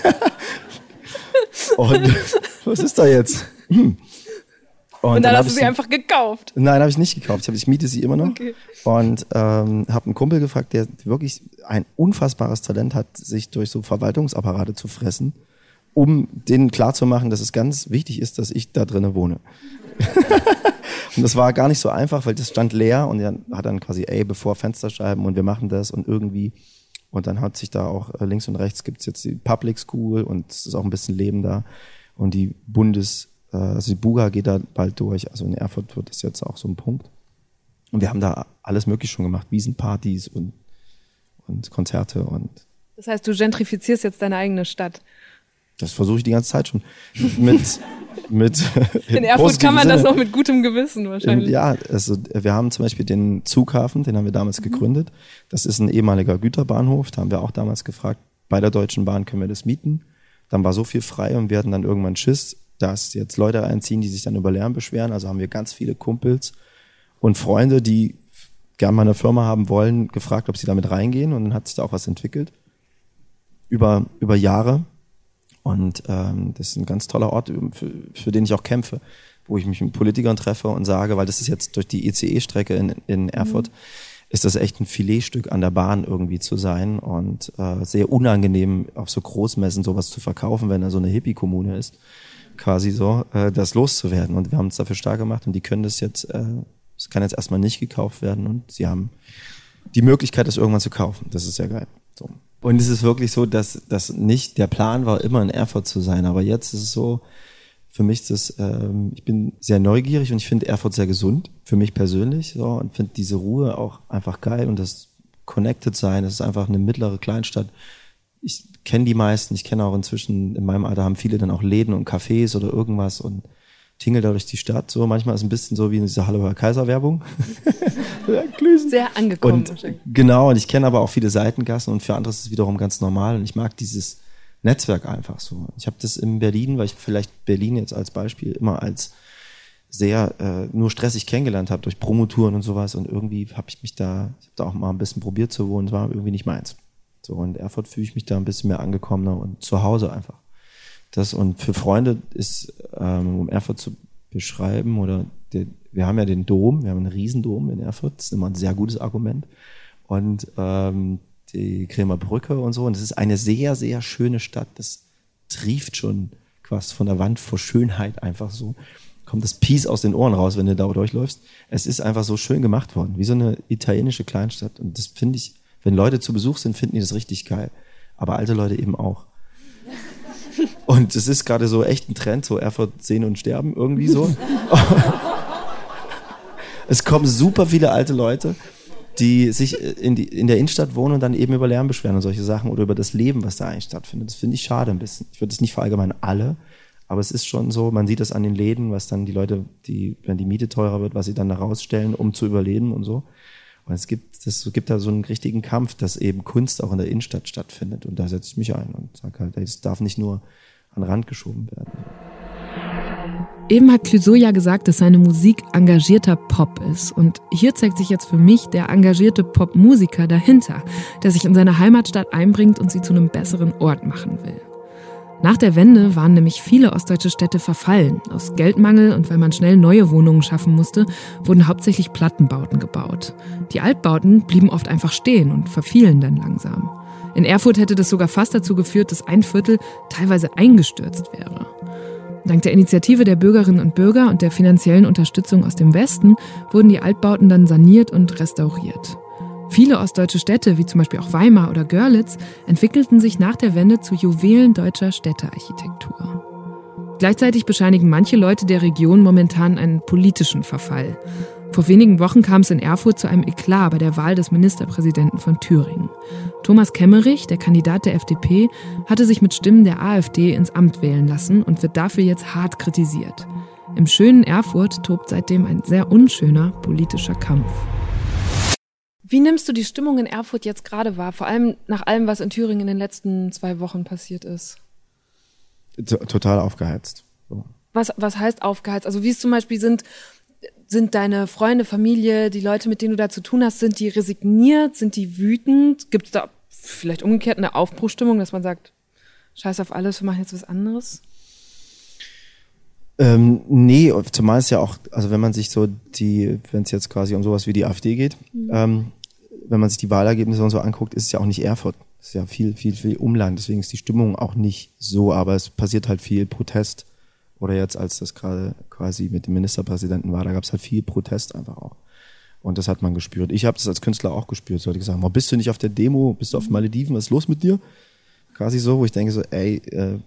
<laughs> und was ist da jetzt? Hm. und dann hab hast du sie einfach gekauft. Nein, habe ich nicht gekauft. Ich, hab, ich miete sie immer noch. Okay. Und ähm, habe einen Kumpel gefragt, der wirklich ein unfassbares Talent hat, sich durch so Verwaltungsapparate zu fressen, um denen klarzumachen, dass es ganz wichtig ist, dass ich da drinnen wohne. <laughs> und das war gar nicht so einfach, weil das stand leer und er hat dann quasi, ey, bevor Fensterscheiben und wir machen das und irgendwie. Und dann hat sich da auch äh, links und rechts gibt's jetzt die Public School und es ist auch ein bisschen Leben da. Und die Bundes, äh, also die Buga geht da bald durch. Also in Erfurt wird das jetzt auch so ein Punkt. Und wir haben da alles möglich schon gemacht, Wiesenpartys und, und Konzerte und Das heißt, du gentrifizierst jetzt deine eigene Stadt. das versuche ich die ganze Zeit schon. Mit, mit <laughs> In Erfurt kann man das auch mit gutem Gewissen wahrscheinlich. Ja, also wir haben zum Beispiel den Zughafen, den haben wir damals gegründet. Das ist ein ehemaliger Güterbahnhof. Da haben wir auch damals gefragt, bei der Deutschen Bahn können wir das mieten. Dann war so viel frei und wir hatten dann irgendwann Schiss, dass jetzt Leute einziehen, die sich dann über Lärm beschweren. Also haben wir ganz viele Kumpels und Freunde, die gern mal eine Firma haben wollen, gefragt, ob sie damit reingehen. Und dann hat sich da auch was entwickelt. Über, über Jahre. Und ähm, das ist ein ganz toller Ort, für, für den ich auch kämpfe, wo ich mich mit Politikern treffe und sage, weil das ist jetzt durch die ECE-Strecke in, in Erfurt, ist das echt ein Filetstück an der Bahn irgendwie zu sein und äh, sehr unangenehm auf so Großmessen sowas zu verkaufen, wenn da so eine Hippie-Kommune ist, quasi so, äh, das loszuwerden. Und wir haben uns dafür stark gemacht und die können das jetzt, äh, es kann jetzt erstmal nicht gekauft werden und sie haben die Möglichkeit, das irgendwann zu kaufen. Das ist sehr geil. So. Und es ist wirklich so, dass das nicht der Plan war, immer in Erfurt zu sein. Aber jetzt ist es so, für mich ist das, ähm, ich bin sehr neugierig und ich finde Erfurt sehr gesund, für mich persönlich, so, und finde diese Ruhe auch einfach geil und das Connected sein, das ist einfach eine mittlere Kleinstadt. Ich kenne die meisten, ich kenne auch inzwischen, in meinem Alter haben viele dann auch Läden und Cafés oder irgendwas und tingel da durch die Stadt. So, manchmal ist es ein bisschen so wie in dieser Hallo Herr Kaiser Werbung. <laughs> Sehr angekommen Und genau, und ich kenne aber auch viele Seitengassen und für andere ist es wiederum ganz normal und ich mag dieses Netzwerk einfach so. Ich habe das in Berlin, weil ich vielleicht Berlin jetzt als Beispiel immer als sehr äh, nur stressig kennengelernt habe durch Promotouren und sowas und irgendwie habe ich mich da, ich habe da auch mal ein bisschen probiert zu wohnen, es war irgendwie nicht meins. So und in Erfurt fühle ich mich da ein bisschen mehr angekommener und zu Hause einfach. Das und für Freunde ist, ähm, um Erfurt zu beschreiben oder der, wir haben ja den Dom, wir haben einen Riesendom in Erfurt, das ist immer ein sehr gutes Argument und ähm, die Kremer Brücke und so und es ist eine sehr sehr schöne Stadt, das trieft schon quasi von der Wand vor Schönheit einfach so kommt das Peace aus den Ohren raus, wenn du da durchläufst. Es ist einfach so schön gemacht worden, wie so eine italienische Kleinstadt und das finde ich, wenn Leute zu Besuch sind, finden die das richtig geil, aber alte Leute eben auch. <laughs> Und es ist gerade so echt ein Trend, so Erfurt sehen und sterben irgendwie so. <laughs> es kommen super viele alte Leute, die sich in, die, in der Innenstadt wohnen und dann eben über Lärm beschweren und solche Sachen oder über das Leben, was da eigentlich stattfindet. Das finde ich schade ein bisschen. Ich würde es nicht verallgemeinern alle, aber es ist schon so, man sieht das an den Läden, was dann die Leute, die, wenn die Miete teurer wird, was sie dann da rausstellen, um zu überleben und so. Und es gibt, es gibt da so einen richtigen Kampf, dass eben Kunst auch in der Innenstadt stattfindet. Und da setze ich mich ein und sage halt, es darf nicht nur an den Rand geschoben werden. Eben hat Clouseau ja gesagt, dass seine Musik engagierter Pop ist. Und hier zeigt sich jetzt für mich der engagierte Popmusiker dahinter, der sich in seine Heimatstadt einbringt und sie zu einem besseren Ort machen will. Nach der Wende waren nämlich viele ostdeutsche Städte verfallen. Aus Geldmangel und weil man schnell neue Wohnungen schaffen musste, wurden hauptsächlich Plattenbauten gebaut. Die Altbauten blieben oft einfach stehen und verfielen dann langsam. In Erfurt hätte das sogar fast dazu geführt, dass ein Viertel teilweise eingestürzt wäre. Dank der Initiative der Bürgerinnen und Bürger und der finanziellen Unterstützung aus dem Westen wurden die Altbauten dann saniert und restauriert. Viele ostdeutsche Städte, wie zum Beispiel auch Weimar oder Görlitz, entwickelten sich nach der Wende zu Juwelen deutscher Städtearchitektur. Gleichzeitig bescheinigen manche Leute der Region momentan einen politischen Verfall. Vor wenigen Wochen kam es in Erfurt zu einem Eklat bei der Wahl des Ministerpräsidenten von Thüringen. Thomas Kemmerich, der Kandidat der FDP, hatte sich mit Stimmen der AfD ins Amt wählen lassen und wird dafür jetzt hart kritisiert. Im schönen Erfurt tobt seitdem ein sehr unschöner politischer Kampf. Wie nimmst du die Stimmung in Erfurt jetzt gerade wahr? Vor allem nach allem, was in Thüringen in den letzten zwei Wochen passiert ist. Total aufgeheizt. Was, was heißt aufgeheizt? Also wie es zum Beispiel sind, sind deine Freunde, Familie, die Leute, mit denen du da zu tun hast, sind die resigniert? Sind die wütend? Gibt es da vielleicht umgekehrt eine Aufbruchstimmung, dass man sagt, scheiß auf alles, wir machen jetzt was anderes? Ähm, nee, zumal es ja auch, also wenn man sich so die, wenn es jetzt quasi um sowas wie die AfD geht, mhm. ähm, wenn man sich die Wahlergebnisse und so anguckt, ist es ja auch nicht Erfurt. Es ist ja viel, viel, viel Umland. Deswegen ist die Stimmung auch nicht so, aber es passiert halt viel Protest oder jetzt, als das gerade quasi mit dem Ministerpräsidenten war, da gab es halt viel Protest einfach auch. Und das hat man gespürt. Ich habe das als Künstler auch gespürt. So hatte gesagt, warum bist du nicht auf der Demo? Bist du auf Malediven? Was ist los mit dir? Quasi so, wo ich denke so, ey, äh,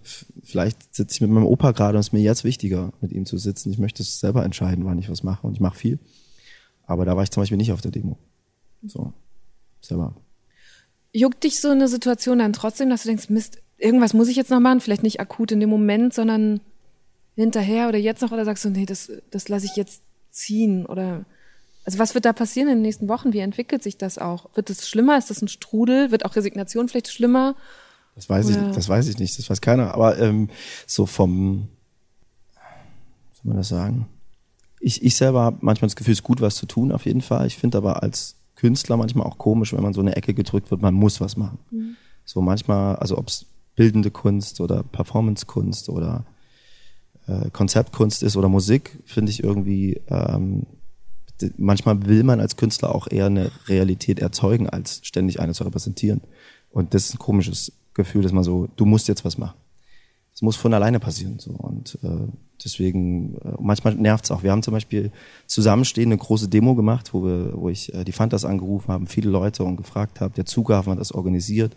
vielleicht sitze ich mit meinem Opa gerade und es ist mir jetzt wichtiger, mit ihm zu sitzen. Ich möchte es selber entscheiden, wann ich was mache und ich mache viel. Aber da war ich zum Beispiel nicht auf der Demo. So, selber. Juckt dich so eine Situation dann trotzdem, dass du denkst, Mist, irgendwas muss ich jetzt noch machen? Vielleicht nicht akut in dem Moment, sondern hinterher oder jetzt noch oder sagst du, nee, das, das lasse ich jetzt ziehen oder also was wird da passieren in den nächsten Wochen? Wie entwickelt sich das auch? Wird es schlimmer? Ist das ein Strudel? Wird auch Resignation vielleicht schlimmer? Das weiß oder? ich, das weiß ich nicht, das weiß keiner. Aber ähm, so vom, soll man das sagen? Ich, ich selber habe manchmal das Gefühl, es ist gut, was zu tun, auf jeden Fall. Ich finde aber als Künstler manchmal auch komisch, wenn man so eine Ecke gedrückt wird, man muss was machen. Mhm. So manchmal, also ob es bildende Kunst oder Performancekunst oder äh, Konzeptkunst ist oder Musik, finde ich irgendwie, ähm, manchmal will man als Künstler auch eher eine Realität erzeugen, als ständig eine zu repräsentieren. Und das ist ein komisches Gefühl, dass man so, du musst jetzt was machen. Es muss von alleine passieren. So. Und äh, deswegen, äh, manchmal nervt es auch. Wir haben zum Beispiel zusammenstehend eine große Demo gemacht, wo, wir, wo ich äh, die Fantas angerufen habe, viele Leute und gefragt habe, der Zughafen hat das organisiert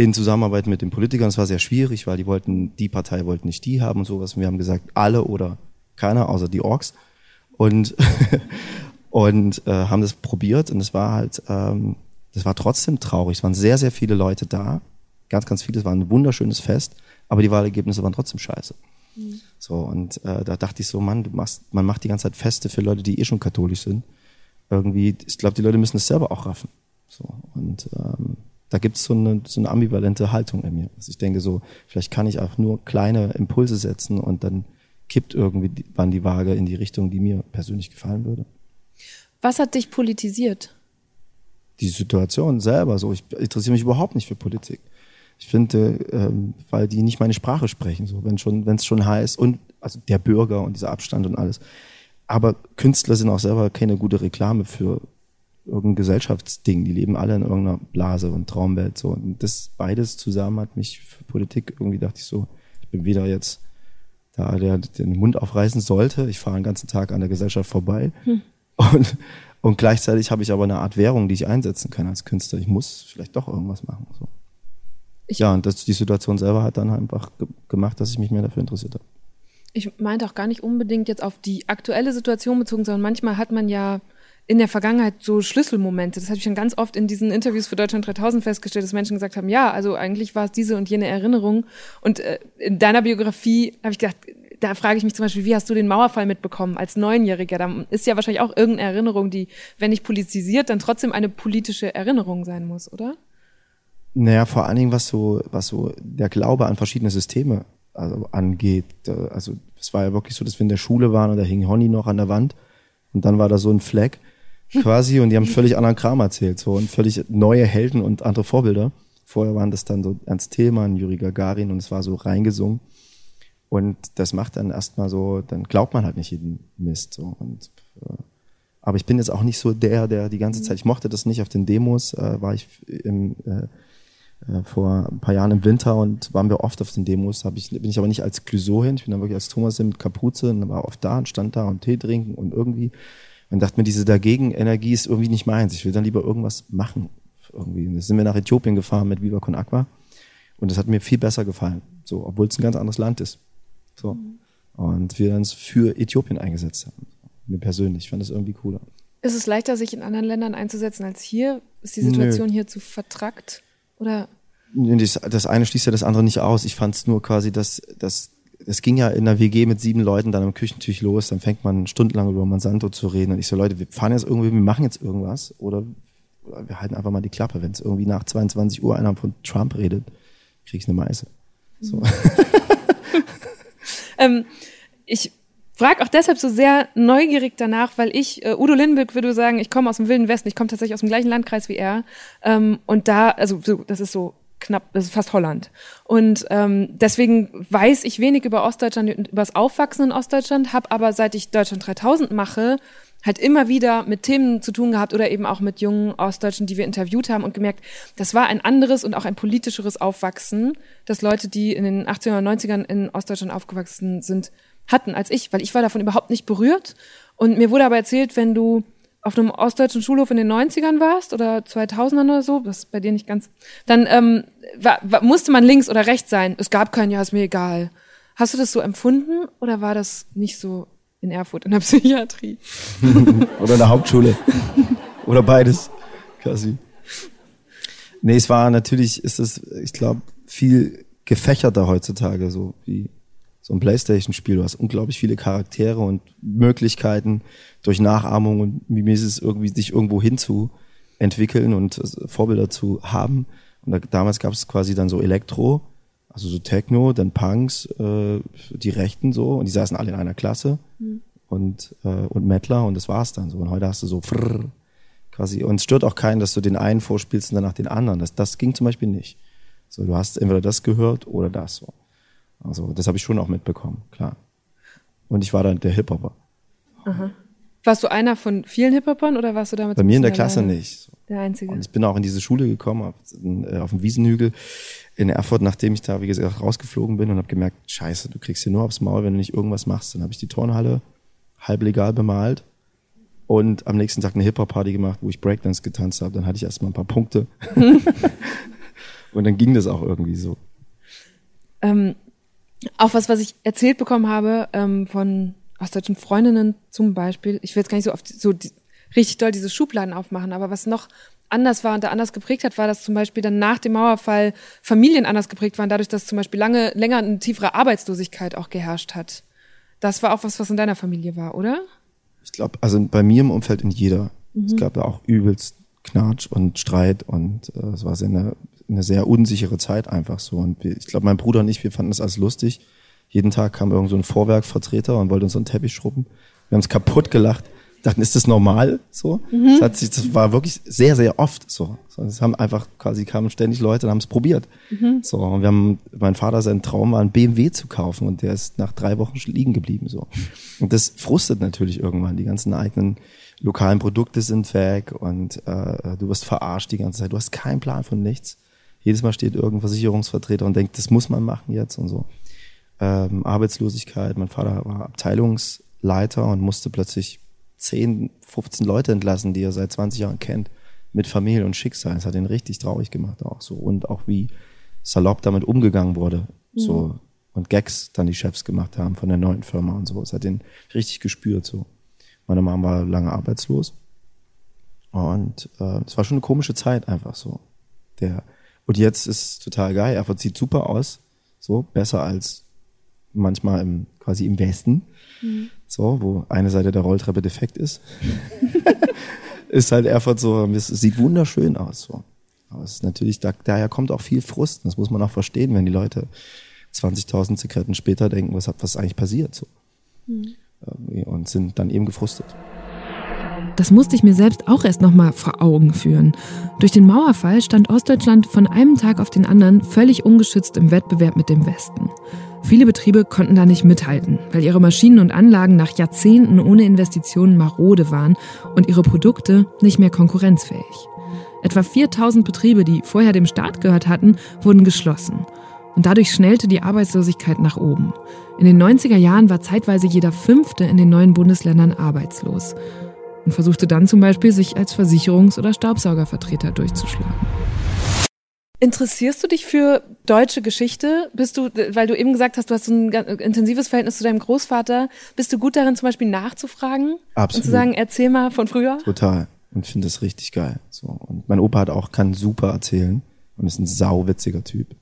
in Zusammenarbeit mit den Politikern. Es war sehr schwierig, weil die wollten, die Partei wollten nicht die haben und sowas. Und wir haben gesagt, alle oder keiner, außer die Orks. Und, <laughs> und äh, haben das probiert und es war halt, ähm, das war trotzdem traurig. Es waren sehr, sehr viele Leute da. Ganz, ganz viele. Es war ein wunderschönes Fest, aber die Wahlergebnisse waren trotzdem scheiße. Mhm. So, und äh, da dachte ich so, Mann, du machst, man macht die ganze Zeit Feste für Leute, die eh schon katholisch sind. Irgendwie, ich glaube, die Leute müssen es selber auch raffen. So, und ähm, da gibt es so eine, so eine ambivalente Haltung in mir. Also ich denke so, vielleicht kann ich auch nur kleine Impulse setzen und dann kippt irgendwie wann die Waage in die Richtung, die mir persönlich gefallen würde. Was hat dich politisiert? Die Situation selber. So, ich interessiere mich überhaupt nicht für Politik. Ich finde, ähm, weil die nicht meine Sprache sprechen. So, wenn schon, wenn es schon heißt und also der Bürger und dieser Abstand und alles. Aber Künstler sind auch selber keine gute Reklame für irgendein Gesellschaftsding. Die leben alle in irgendeiner Blase und Traumwelt. So. Und das beides zusammen hat mich für Politik irgendwie dachte ich so, ich bin weder jetzt da, der den Mund aufreißen sollte. Ich fahre den ganzen Tag an der Gesellschaft vorbei. Hm. Und, und gleichzeitig habe ich aber eine Art Währung, die ich einsetzen kann als Künstler. Ich muss vielleicht doch irgendwas machen. So. ja, und das, die Situation selber hat dann einfach ge gemacht, dass ich mich mehr dafür interessiert habe. Ich meinte auch gar nicht unbedingt jetzt auf die aktuelle Situation bezogen, sondern manchmal hat man ja in der Vergangenheit so Schlüsselmomente. Das habe ich schon ganz oft in diesen Interviews für Deutschland 3000 festgestellt, dass Menschen gesagt haben, ja, also eigentlich war es diese und jene Erinnerung. Und äh, in deiner Biografie habe ich gedacht, da frage ich mich zum Beispiel, wie hast du den Mauerfall mitbekommen als Neunjähriger? Da ist ja wahrscheinlich auch irgendeine Erinnerung, die, wenn nicht politisiert, dann trotzdem eine politische Erinnerung sein muss, oder? Naja, vor allen Dingen, was so, was so der Glaube an verschiedene Systeme also, angeht. Also es war ja wirklich so, dass wir in der Schule waren und da hing Honey noch an der Wand und dann war da so ein Fleck quasi und die haben völlig anderen Kram erzählt so und völlig neue Helden und andere Vorbilder. Vorher waren das dann so Ernst Thälmann, Juri Gagarin und es war so reingesungen. Und das macht dann erstmal so, dann glaubt man halt nicht jeden Mist. So. Und, äh, aber ich bin jetzt auch nicht so der, der die ganze Zeit, ich mochte das nicht auf den Demos, äh, war ich im, äh, äh, vor ein paar Jahren im Winter und waren wir oft auf den Demos. Hab ich, bin ich aber nicht als Clouseau hin, ich bin dann wirklich als Thomas hin mit Kapuze und war oft da und stand da und Tee trinken und irgendwie und dachte mir, diese Dagegen-Energie ist irgendwie nicht meins. Ich will dann lieber irgendwas machen. Irgendwie. Und dann sind wir nach Äthiopien gefahren mit Viva Con Aqua und das hat mir viel besser gefallen, so, obwohl es ein ganz anderes Land ist. So. Und wir uns für Äthiopien eingesetzt haben. Mir persönlich. Ich fand das irgendwie cooler. Ist es leichter, sich in anderen Ländern einzusetzen als hier? Ist die Situation Nö. hier zu vertrackt? Oder? Das eine schließt ja das andere nicht aus. Ich fand es nur quasi, dass das es ging ja in der WG mit sieben Leuten dann am Küchentisch los, dann fängt man stundenlang über Monsanto zu reden und ich so, Leute, wir fahren jetzt irgendwie, wir machen jetzt irgendwas oder wir halten einfach mal die Klappe. Wenn es irgendwie nach 22 Uhr einer von Trump redet, krieg ich eine Meise. So. <laughs> ähm, ich frage auch deshalb so sehr neugierig danach, weil ich, äh, Udo Lindenberg würde sagen, ich komme aus dem Wilden Westen, ich komme tatsächlich aus dem gleichen Landkreis wie er. Ähm, und da, also so, das ist so knapp, das ist fast Holland. Und ähm, deswegen weiß ich wenig über Ostdeutschland, über das Aufwachsen in Ostdeutschland, habe aber seit ich Deutschland 3000 mache, halt immer wieder mit Themen zu tun gehabt oder eben auch mit jungen Ostdeutschen, die wir interviewt haben und gemerkt, das war ein anderes und auch ein politischeres Aufwachsen, dass Leute, die in den 80er und 90ern in Ostdeutschland aufgewachsen sind, hatten als ich, weil ich war davon überhaupt nicht berührt. Und mir wurde aber erzählt, wenn du auf einem ostdeutschen Schulhof in den 90ern warst oder 2000ern oder so, das ist bei dir nicht ganz, dann ähm, war, war, musste man links oder rechts sein. Es gab kein Ja, ist mir egal. Hast du das so empfunden oder war das nicht so in Erfurt in der <laughs> Psychiatrie? <laughs> oder in der Hauptschule. <laughs> oder beides, quasi. Nee, es war natürlich, ist es, ich glaube, viel gefächerter heutzutage, so wie so ein Playstation-Spiel. Du hast unglaublich viele Charaktere und Möglichkeiten durch Nachahmung und es irgendwie, sich irgendwo hinzu entwickeln und Vorbilder zu haben. Und da, damals gab es quasi dann so Elektro, also so Techno, dann Punks, äh, die Rechten so, und die saßen alle in einer Klasse mhm. und, äh, und Mettler und das war's dann so. Und heute hast du so frrr, quasi, und es stört auch keinen, dass du den einen vorspielst und danach den anderen. Das, das ging zum Beispiel nicht. So, du hast entweder das gehört oder das so. Also das habe ich schon auch mitbekommen, klar. Und ich war dann der Hip-Hopper. Aha. Warst du einer von vielen Hip-Hopern oder warst du damit? Bei mir in der Klasse alleine? nicht. Der Einzige. Und ich bin auch in diese Schule gekommen, auf, äh, auf dem Wiesenhügel in Erfurt, nachdem ich da, wie gesagt, rausgeflogen bin und habe gemerkt, scheiße, du kriegst hier nur aufs Maul, wenn du nicht irgendwas machst. Dann habe ich die Turnhalle halb legal bemalt und am nächsten Tag eine Hip-Hop-Party gemacht, wo ich Breakdance getanzt habe. Dann hatte ich erstmal ein paar Punkte. <laughs> und dann ging das auch irgendwie so. Ähm, auch was, was ich erzählt bekommen habe ähm, von ostdeutschen Freundinnen zum Beispiel. Ich will jetzt gar nicht so oft so die, richtig doll diese Schubladen aufmachen, aber was noch anders war und da anders geprägt hat, war, dass zum Beispiel dann nach dem Mauerfall Familien anders geprägt waren, dadurch, dass zum Beispiel lange, länger eine tiefere Arbeitslosigkeit auch geherrscht hat. Das war auch was, was in deiner Familie war, oder? Ich glaube, also bei mir im Umfeld in jeder. Mhm. Es gab ja auch übelst Knatsch und Streit und äh, es war sehr eine eine sehr unsichere Zeit einfach so. Und wir, ich glaube, mein Bruder und ich, wir fanden das alles lustig. Jeden Tag kam irgend so ein Vorwerkvertreter und wollte uns so einen Teppich schrubben. Wir haben es kaputt gelacht. Dachten, ist das normal? So. Mhm. Das, hat sich, das war wirklich sehr, sehr oft so. Es haben einfach quasi kamen ständig Leute und haben es probiert. Mhm. So. Und wir haben, mein Vater, sein Traum war, ein BMW zu kaufen und der ist nach drei Wochen liegen geblieben. So. Und das frustet natürlich irgendwann. Die ganzen eigenen lokalen Produkte sind weg und äh, du wirst verarscht die ganze Zeit. Du hast keinen Plan von nichts. Jedes Mal steht irgendein Versicherungsvertreter und denkt, das muss man machen jetzt und so. Ähm, Arbeitslosigkeit, mein Vater war Abteilungsleiter und musste plötzlich 10, 15 Leute entlassen, die er seit 20 Jahren kennt, mit Familie und Schicksal. Das hat ihn richtig traurig gemacht auch so. Und auch wie salopp damit umgegangen wurde. Mhm. So. Und Gags dann die Chefs gemacht haben von der neuen Firma und so. Das hat ihn richtig gespürt so. Meine Mama war lange arbeitslos. Und äh, es war schon eine komische Zeit einfach so. Der und jetzt ist es total geil. Er sieht super aus. So, besser als manchmal im, quasi im Westen, so, wo eine Seite der Rolltreppe defekt ist. <laughs> ist halt Erfurt so, es sieht wunderschön aus. So. Aber es ist natürlich, da, daher kommt auch viel Frust. Das muss man auch verstehen, wenn die Leute 20.000 Zigaretten später denken, was, was ist eigentlich passiert? So. Irgendwie, Und sind dann eben gefrustet. Das musste ich mir selbst auch erst nochmal vor Augen führen. Durch den Mauerfall stand Ostdeutschland von einem Tag auf den anderen völlig ungeschützt im Wettbewerb mit dem Westen. Viele Betriebe konnten da nicht mithalten, weil ihre Maschinen und Anlagen nach Jahrzehnten ohne Investitionen marode waren und ihre Produkte nicht mehr konkurrenzfähig. Etwa 4000 Betriebe, die vorher dem Staat gehört hatten, wurden geschlossen. Und dadurch schnellte die Arbeitslosigkeit nach oben. In den 90er Jahren war zeitweise jeder Fünfte in den neuen Bundesländern arbeitslos und versuchte dann zum Beispiel, sich als Versicherungs- oder Staubsaugervertreter durchzuschlagen. Interessierst du dich für deutsche Geschichte? Bist du, weil du eben gesagt hast, du hast so ein intensives Verhältnis zu deinem Großvater, bist du gut darin, zum Beispiel nachzufragen? Absolut. Und zu sagen, erzähl mal von früher? Total. Und finde das richtig geil. So. Und mein Opa hat auch, kann super erzählen und ist ein sauwitziger Typ.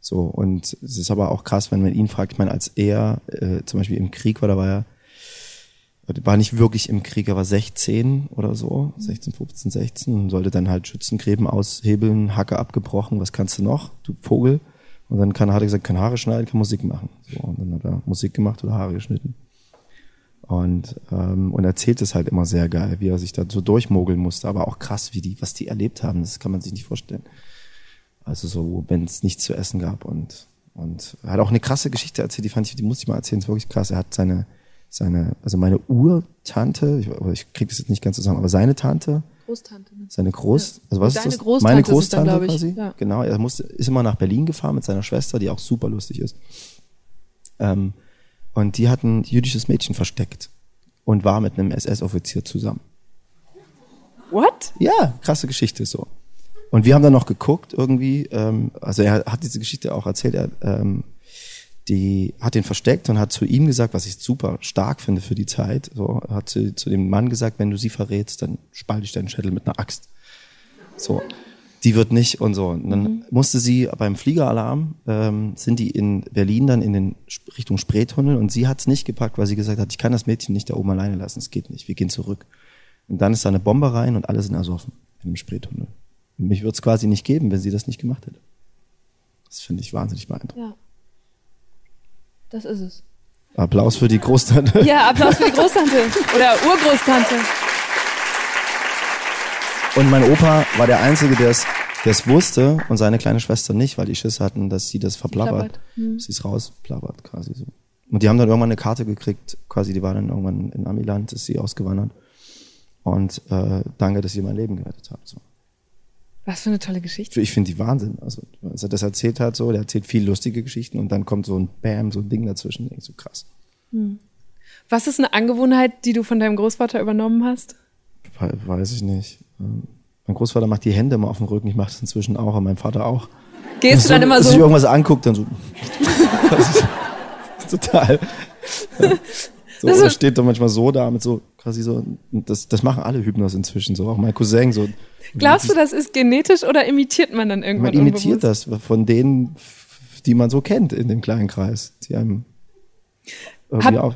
So. Und es ist aber auch krass, wenn man ihn fragt, ich meine, als er äh, zum Beispiel im Krieg war, da war er, war nicht wirklich im Krieg, er war 16 oder so, 16, 15, 16 und sollte dann halt Schützengräben aushebeln, Hacke abgebrochen, was kannst du noch, du Vogel? Und dann kann, hat er gesagt, kann Haare schneiden, kann Musik machen. So, und dann hat er Musik gemacht oder Haare geschnitten. Und, ähm, und erzählt es halt immer sehr geil, wie er sich da so durchmogeln musste, aber auch krass, wie die, was die erlebt haben, das kann man sich nicht vorstellen. Also so, wenn es nichts zu essen gab und, und er hat auch eine krasse Geschichte erzählt, die fand ich, die muss ich mal erzählen, ist wirklich krass. Er hat seine, seine, also meine Urtante, ich, ich krieg das jetzt nicht ganz zusammen, aber seine Tante, Großtante. Ne? seine Groß, also was Deine ist das? Großtante Meine dann, Großtante ich. quasi. Ja. Genau, er musste, ist immer nach Berlin gefahren mit seiner Schwester, die auch super lustig ist. Ähm, und die hat ein jüdisches Mädchen versteckt und war mit einem SS-Offizier zusammen. What? Ja, krasse Geschichte so. Und wir haben dann noch geguckt irgendwie, ähm, also er hat diese Geschichte auch erzählt, er ähm, die hat ihn versteckt und hat zu ihm gesagt, was ich super stark finde für die Zeit, so hat zu, zu dem Mann gesagt, wenn du sie verrätst, dann spalte ich deinen Schädel mit einer Axt. So, die wird nicht und so. Und dann musste sie beim Fliegeralarm, ähm, sind die in Berlin dann in den Richtung Spreetunnel und sie hat es nicht gepackt, weil sie gesagt hat, ich kann das Mädchen nicht da oben alleine lassen, es geht nicht, wir gehen zurück. Und dann ist da eine Bombe rein und alle sind ersoffen in dem Spreetunnel. Und mich würde es quasi nicht geben, wenn sie das nicht gemacht hätte. Das finde ich wahnsinnig beeindruckend. Ja. Das ist es. Applaus für die Großtante. Ja, Applaus für die Großtante oder Urgroßtante. Und mein Opa war der Einzige, der es es wusste und seine kleine Schwester nicht, weil die Schiss hatten, dass sie das verplappert. Plappert. Hm. Dass sie es rausplappert quasi so. Und die haben dann irgendwann eine Karte gekriegt, quasi, die war dann irgendwann in Amiland, ist sie ausgewandert. Und äh, danke, dass ihr mein Leben gerettet habt. So. Was für eine tolle Geschichte. Ich finde die Wahnsinn. Also, als er das erzählt hat, so, der erzählt viel lustige Geschichten und dann kommt so ein Bam, so ein Ding dazwischen. Denk so krass. Was ist eine Angewohnheit, die du von deinem Großvater übernommen hast? We- Weiß ich nicht. Ähm, Mein Großvater macht die Hände immer auf dem Rücken. Ich mache das inzwischen auch, und mein Vater auch. Gehst du dann immer Dass sich so? irgendwas anguckt, dann so. <laughs> Das ist total. Ja. <laughs> So, Das steht dann manchmal so da mit so quasi so. Das, das machen alle Hypnos inzwischen so. Auch mein Cousin so. Glaubst du, das ist genetisch oder imitiert man dann irgendwann? Man imitiert unbewusst? das von denen, die man so kennt in dem kleinen Kreis, die einem irgendwie auf,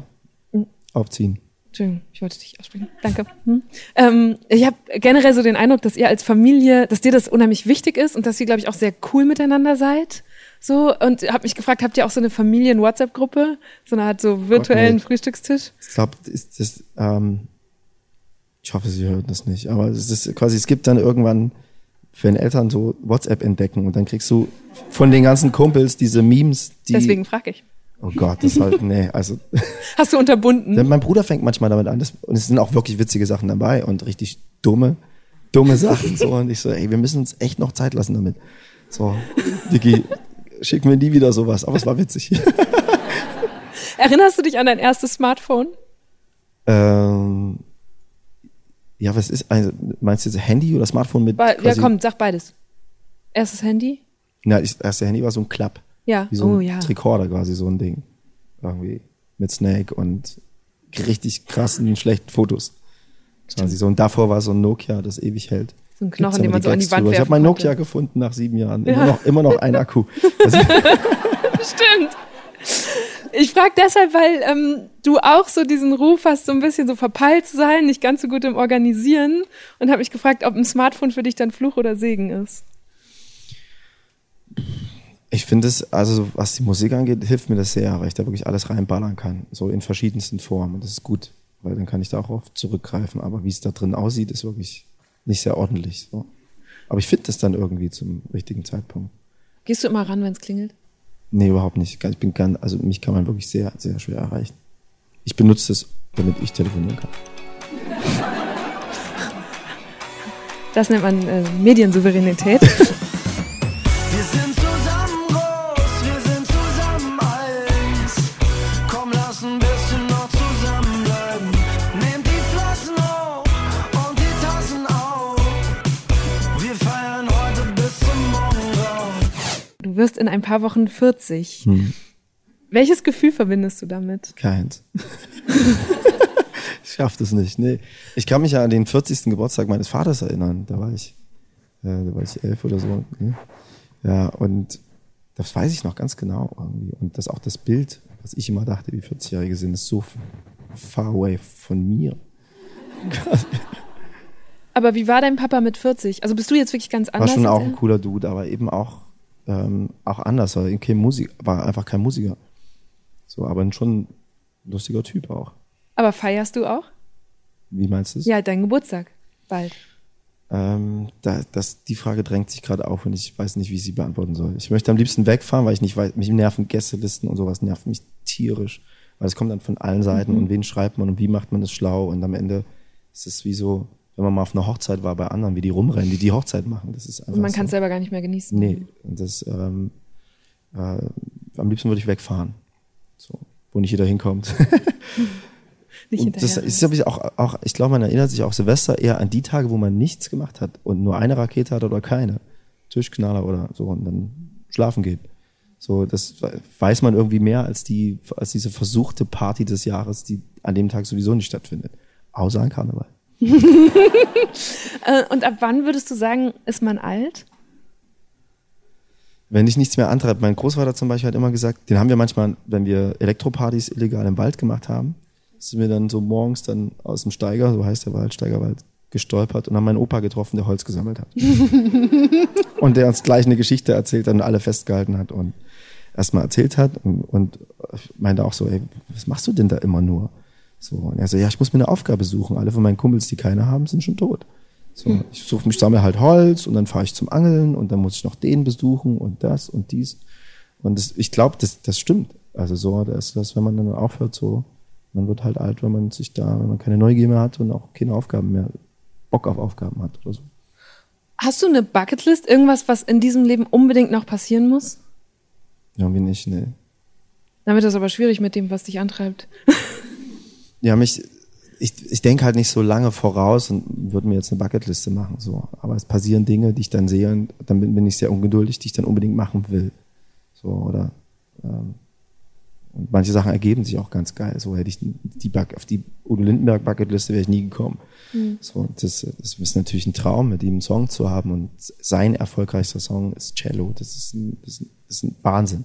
aufziehen. Entschuldigung, ich wollte dich aussprechen. Danke. Hm. Ähm, ich habe generell so den Eindruck, dass ihr als Familie, dass dir das unheimlich wichtig ist und dass ihr, glaube ich, auch sehr cool miteinander seid. So, und habe mich gefragt, habt ihr auch so eine Familien-WhatsApp-Gruppe? So eine Art so virtuellen nee. Frühstückstisch? Ich glaube, ist das, ähm, ich hoffe, sie hören das nicht, aber es ist quasi, es gibt dann irgendwann, wenn Eltern so WhatsApp entdecken und dann kriegst du von den ganzen Kumpels diese Memes, die. Deswegen frage ich. Oh Gott, das halt, <laughs> nee, also. Hast du unterbunden? mein Bruder fängt manchmal damit an, das, und es sind auch wirklich witzige Sachen dabei und richtig dumme, dumme Sachen, so. Und ich so, ey, wir müssen uns echt noch Zeit lassen damit. So, Dicky, schick mir nie wieder sowas, aber es war witzig. <laughs> Erinnerst du dich an dein erstes Smartphone? ähm, ja, was ist, also, meinst du jetzt Handy oder Smartphone mit? Be ja, komm, sag beides. Erstes Handy? Na, das erste Handy war so ein Klapp. Ja. Wie so oh ein ja. Tricorder quasi, so ein Ding. Irgendwie mit Snake und richtig krassen, schlechten Fotos. Quasi so. Und davor war so ein Nokia, das ewig hält. So ein Knochen, den man so an die Gags Wand drüber. Ich habe werfen mein konnte. Nokia gefunden nach sieben Jahren. Immer, noch, immer noch ein Akku. <laughs> Stimmt. Ich frage deshalb, weil ähm, du auch so diesen Ruf hast, so ein bisschen so verpeilt zu sein, nicht ganz so gut im Organisieren und habe mich gefragt, ob ein Smartphone für dich dann Fluch oder Segen ist. Ich finde es, also was die Musik angeht, hilft mir das sehr, weil ich da wirklich alles reinballern kann, so in verschiedensten Formen. Und das ist gut, weil dann kann ich da auch oft zurückgreifen. Aber wie es da drin aussieht, ist wirklich nicht sehr ordentlich. So. Aber ich finde das dann irgendwie zum richtigen Zeitpunkt. Gehst du immer ran, wenn es klingelt? Nee, überhaupt nicht. Ich bin ganz, also mich kann man wirklich sehr, sehr schwer erreichen. Ich benutze das, damit ich telefonieren kann. Das nennt man äh, Mediensouveränität. <laughs> wirst in ein paar Wochen 40. Welches Gefühl verbindest du damit? Keins. <laughs> ich schaff das nicht. Nee. Ich kann mich ja an den 40. Geburtstag meines Vaters erinnern. Da war ich, äh, da war ich elf oder so. Ne? Ja, und das weiß ich noch ganz genau irgendwie. Und das auch das Bild, was ich immer dachte, wie 40-Jährige sind, ist so far away von mir. Aber wie war dein Papa mit 40? Also bist du jetzt wirklich ganz War anders? schon als auch ein cooler Dude, aber eben auch, ähm, auch anders. War, eben kein Musik, war einfach kein Musiker. So, aber schon ein lustiger Typ auch. Aber feierst du auch? Wie meinst du es? Ja, dein Geburtstag. Bald. Ähm, da, das, die Frage drängt sich gerade auf und ich weiß nicht, wie ich sie beantworten soll. Ich möchte am liebsten wegfahren, weil ich nicht weiß, mich nerven Gästelisten und sowas nervt mich tierisch. Weil es kommt dann von allen Seiten und wen schreibt man und wie macht man das schlau und am Ende ist es wie so, wenn man mal auf einer Hochzeit war bei anderen, wie die rumrennen, die die Hochzeit machen. Das ist einfach Und man so. kann es selber gar nicht mehr genießen. Nee, und das, ähm, äh, am liebsten würde ich wegfahren. So, wo nicht jeder hinkommt. <laughs> Nicht das ist ich auch, auch, ich glaube, man erinnert sich auch Silvester eher an die Tage, wo man nichts gemacht hat und nur eine Rakete hat oder keine. Tischknaller oder so und dann schlafen geht. So, das weiß man irgendwie mehr als die, als diese versuchte Party des Jahres, die an dem Tag sowieso nicht stattfindet. Außer an Karneval. <laughs> Äh, und ab wann würdest du sagen, ist man alt? Wenn dich nichts mehr antreibt. Mein Großvater zum Beispiel hat immer gesagt, den haben wir manchmal, wenn wir Elektropartys illegal im Wald gemacht haben, sind wir dann so morgens dann aus dem Steiger, so heißt der Wald, Steigerwald, gestolpert und haben meinen Opa getroffen, der Holz gesammelt hat. <laughs> und der uns gleich eine Geschichte erzählt hat und alle festgehalten hat und erstmal erzählt hat und, und meinte auch so, ey, was machst du denn da immer nur? So, und er so, ja, ich muss mir eine Aufgabe suchen. Alle von meinen Kumpels, die keine haben, sind schon tot. So, ich suche mich, sammle halt Holz und dann fahre ich zum Angeln und dann muss ich noch den besuchen und das und dies. Und das, ich glaube, das, das stimmt. Also so, das ist das, wenn man dann aufhört, so, man wird halt alt, wenn man sich da, wenn man keine Neugier mehr hat und auch keine Aufgaben mehr, Bock auf Aufgaben hat oder so. Hast du eine Bucketlist? Irgendwas, was in diesem Leben unbedingt noch passieren muss? Ja, wie nicht, ne. Damit ist es aber schwierig mit dem, was dich antreibt. <laughs> Ja, mich, ich, ich denke halt nicht so lange voraus und würde mir jetzt eine Bucketliste machen, so. Aber es passieren Dinge, die ich dann sehe und dann bin, bin ich sehr ungeduldig, die ich dann unbedingt machen will. So, oder, ähm, und manche Sachen ergeben sich auch ganz geil. So hätte ich die Buck, auf die Udo Lindenberg Bucketliste wäre ich nie gekommen. So, das, das ist natürlich ein Traum, mit ihm einen Song zu haben und sein erfolgreichster Song ist Cello. Das ist ein, das ist ein, das ist ein Wahnsinn.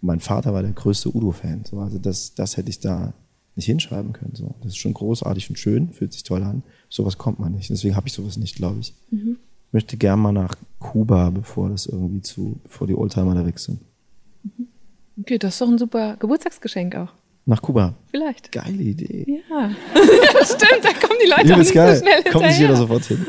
Und mein Vater war der größte Udo-Fan. So, also das, das hätte ich da nicht hinschreiben können. So, das ist schon großartig und schön, fühlt sich toll an. Sowas kommt man nicht. Deswegen habe ich sowas nicht, glaube ich. Ich möchte gern mal nach Kuba, bevor das irgendwie zu, bevor die Oldtimer da weg sind. Okay, das ist doch ein super Geburtstagsgeschenk auch. Nach Kuba. Vielleicht. Geile Idee. Ja. <laughs> Stimmt, da kommen die Leute auch nicht geil. so schnell Kommt nicht jeder hinterher. sofort hin.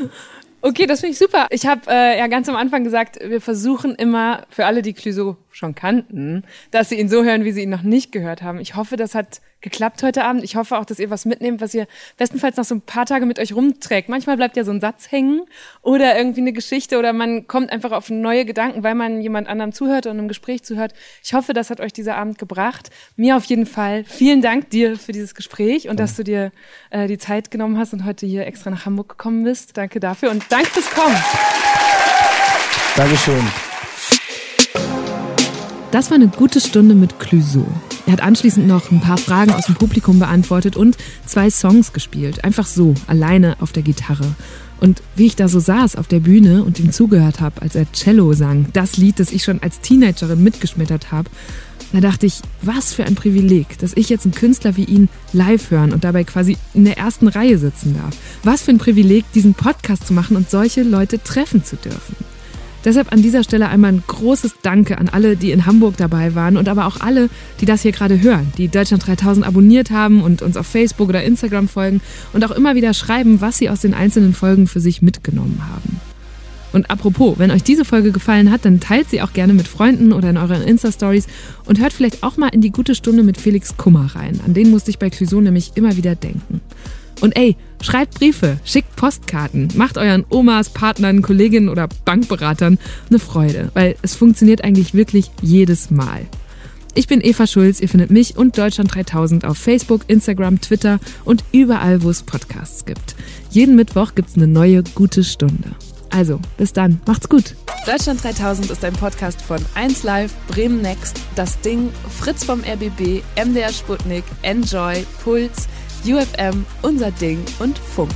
Okay, das finde ich super. Ich habe äh, ja ganz am Anfang gesagt, wir versuchen immer für alle, die Clouseau schon kannten, dass sie ihn so hören, wie sie ihn noch nicht gehört haben. Ich hoffe, das hat geklappt heute Abend. Ich hoffe auch, dass ihr was mitnehmt, was ihr bestenfalls noch so ein paar Tage mit euch rumträgt. Manchmal bleibt ja so ein Satz hängen oder irgendwie eine Geschichte oder man kommt einfach auf neue Gedanken, weil man jemand anderem zuhört und einem Gespräch zuhört. Ich hoffe, das hat euch dieser Abend gebracht. Mir auf jeden Fall. Vielen Dank dir für dieses Gespräch und dass du dir äh, die Zeit genommen hast und heute hier extra nach Hamburg gekommen bist. Danke dafür und danke fürs Kommen. Dankeschön. Das war eine gute Stunde mit Clouseau. Er hat anschließend noch ein paar Fragen aus dem Publikum beantwortet und zwei Songs gespielt. Einfach so, alleine auf der Gitarre. Und wie ich da so saß auf der Bühne und ihm zugehört habe, als er Cello sang, das Lied, das ich schon als Teenagerin mitgeschmettert habe, Da dachte ich, was für ein Privileg, dass ich jetzt einen Künstler wie ihn live hören und dabei quasi in der ersten Reihe sitzen darf. Was für ein Privileg, diesen Podcast zu machen und solche Leute treffen zu dürfen. Deshalb an dieser Stelle einmal ein großes Danke an alle, die in Hamburg dabei waren und aber auch alle, die das hier gerade hören, die Deutschland 3000 abonniert haben und uns auf Facebook oder Instagram folgen und auch immer wieder schreiben, was sie aus den einzelnen Folgen für sich mitgenommen haben. Und apropos, wenn euch diese Folge gefallen hat, dann teilt sie auch gerne mit Freunden oder in euren Insta-Stories und hört vielleicht auch mal in die gute Stunde mit Felix Kummer rein. An den musste ich bei Clouseau nämlich immer wieder denken. Und ey, schreibt Briefe, schickt Postkarten, macht euren Omas, Partnern, Kolleginnen oder Bankberatern eine Freude, weil es funktioniert eigentlich wirklich jedes Mal. Ich bin Eva Schulz, ihr findet mich und Deutschland 3000 auf Facebook, Instagram, Twitter und überall, wo es Podcasts gibt. Jeden Mittwoch gibt's eine neue gute Stunde. Also, bis dann. Macht's gut. Deutschland 3000 ist ein Podcast von 1Live, Bremen Next, Das Ding, Fritz vom RBB, MDR Sputnik, Enjoy, Puls, UFM, Unser Ding und Funk.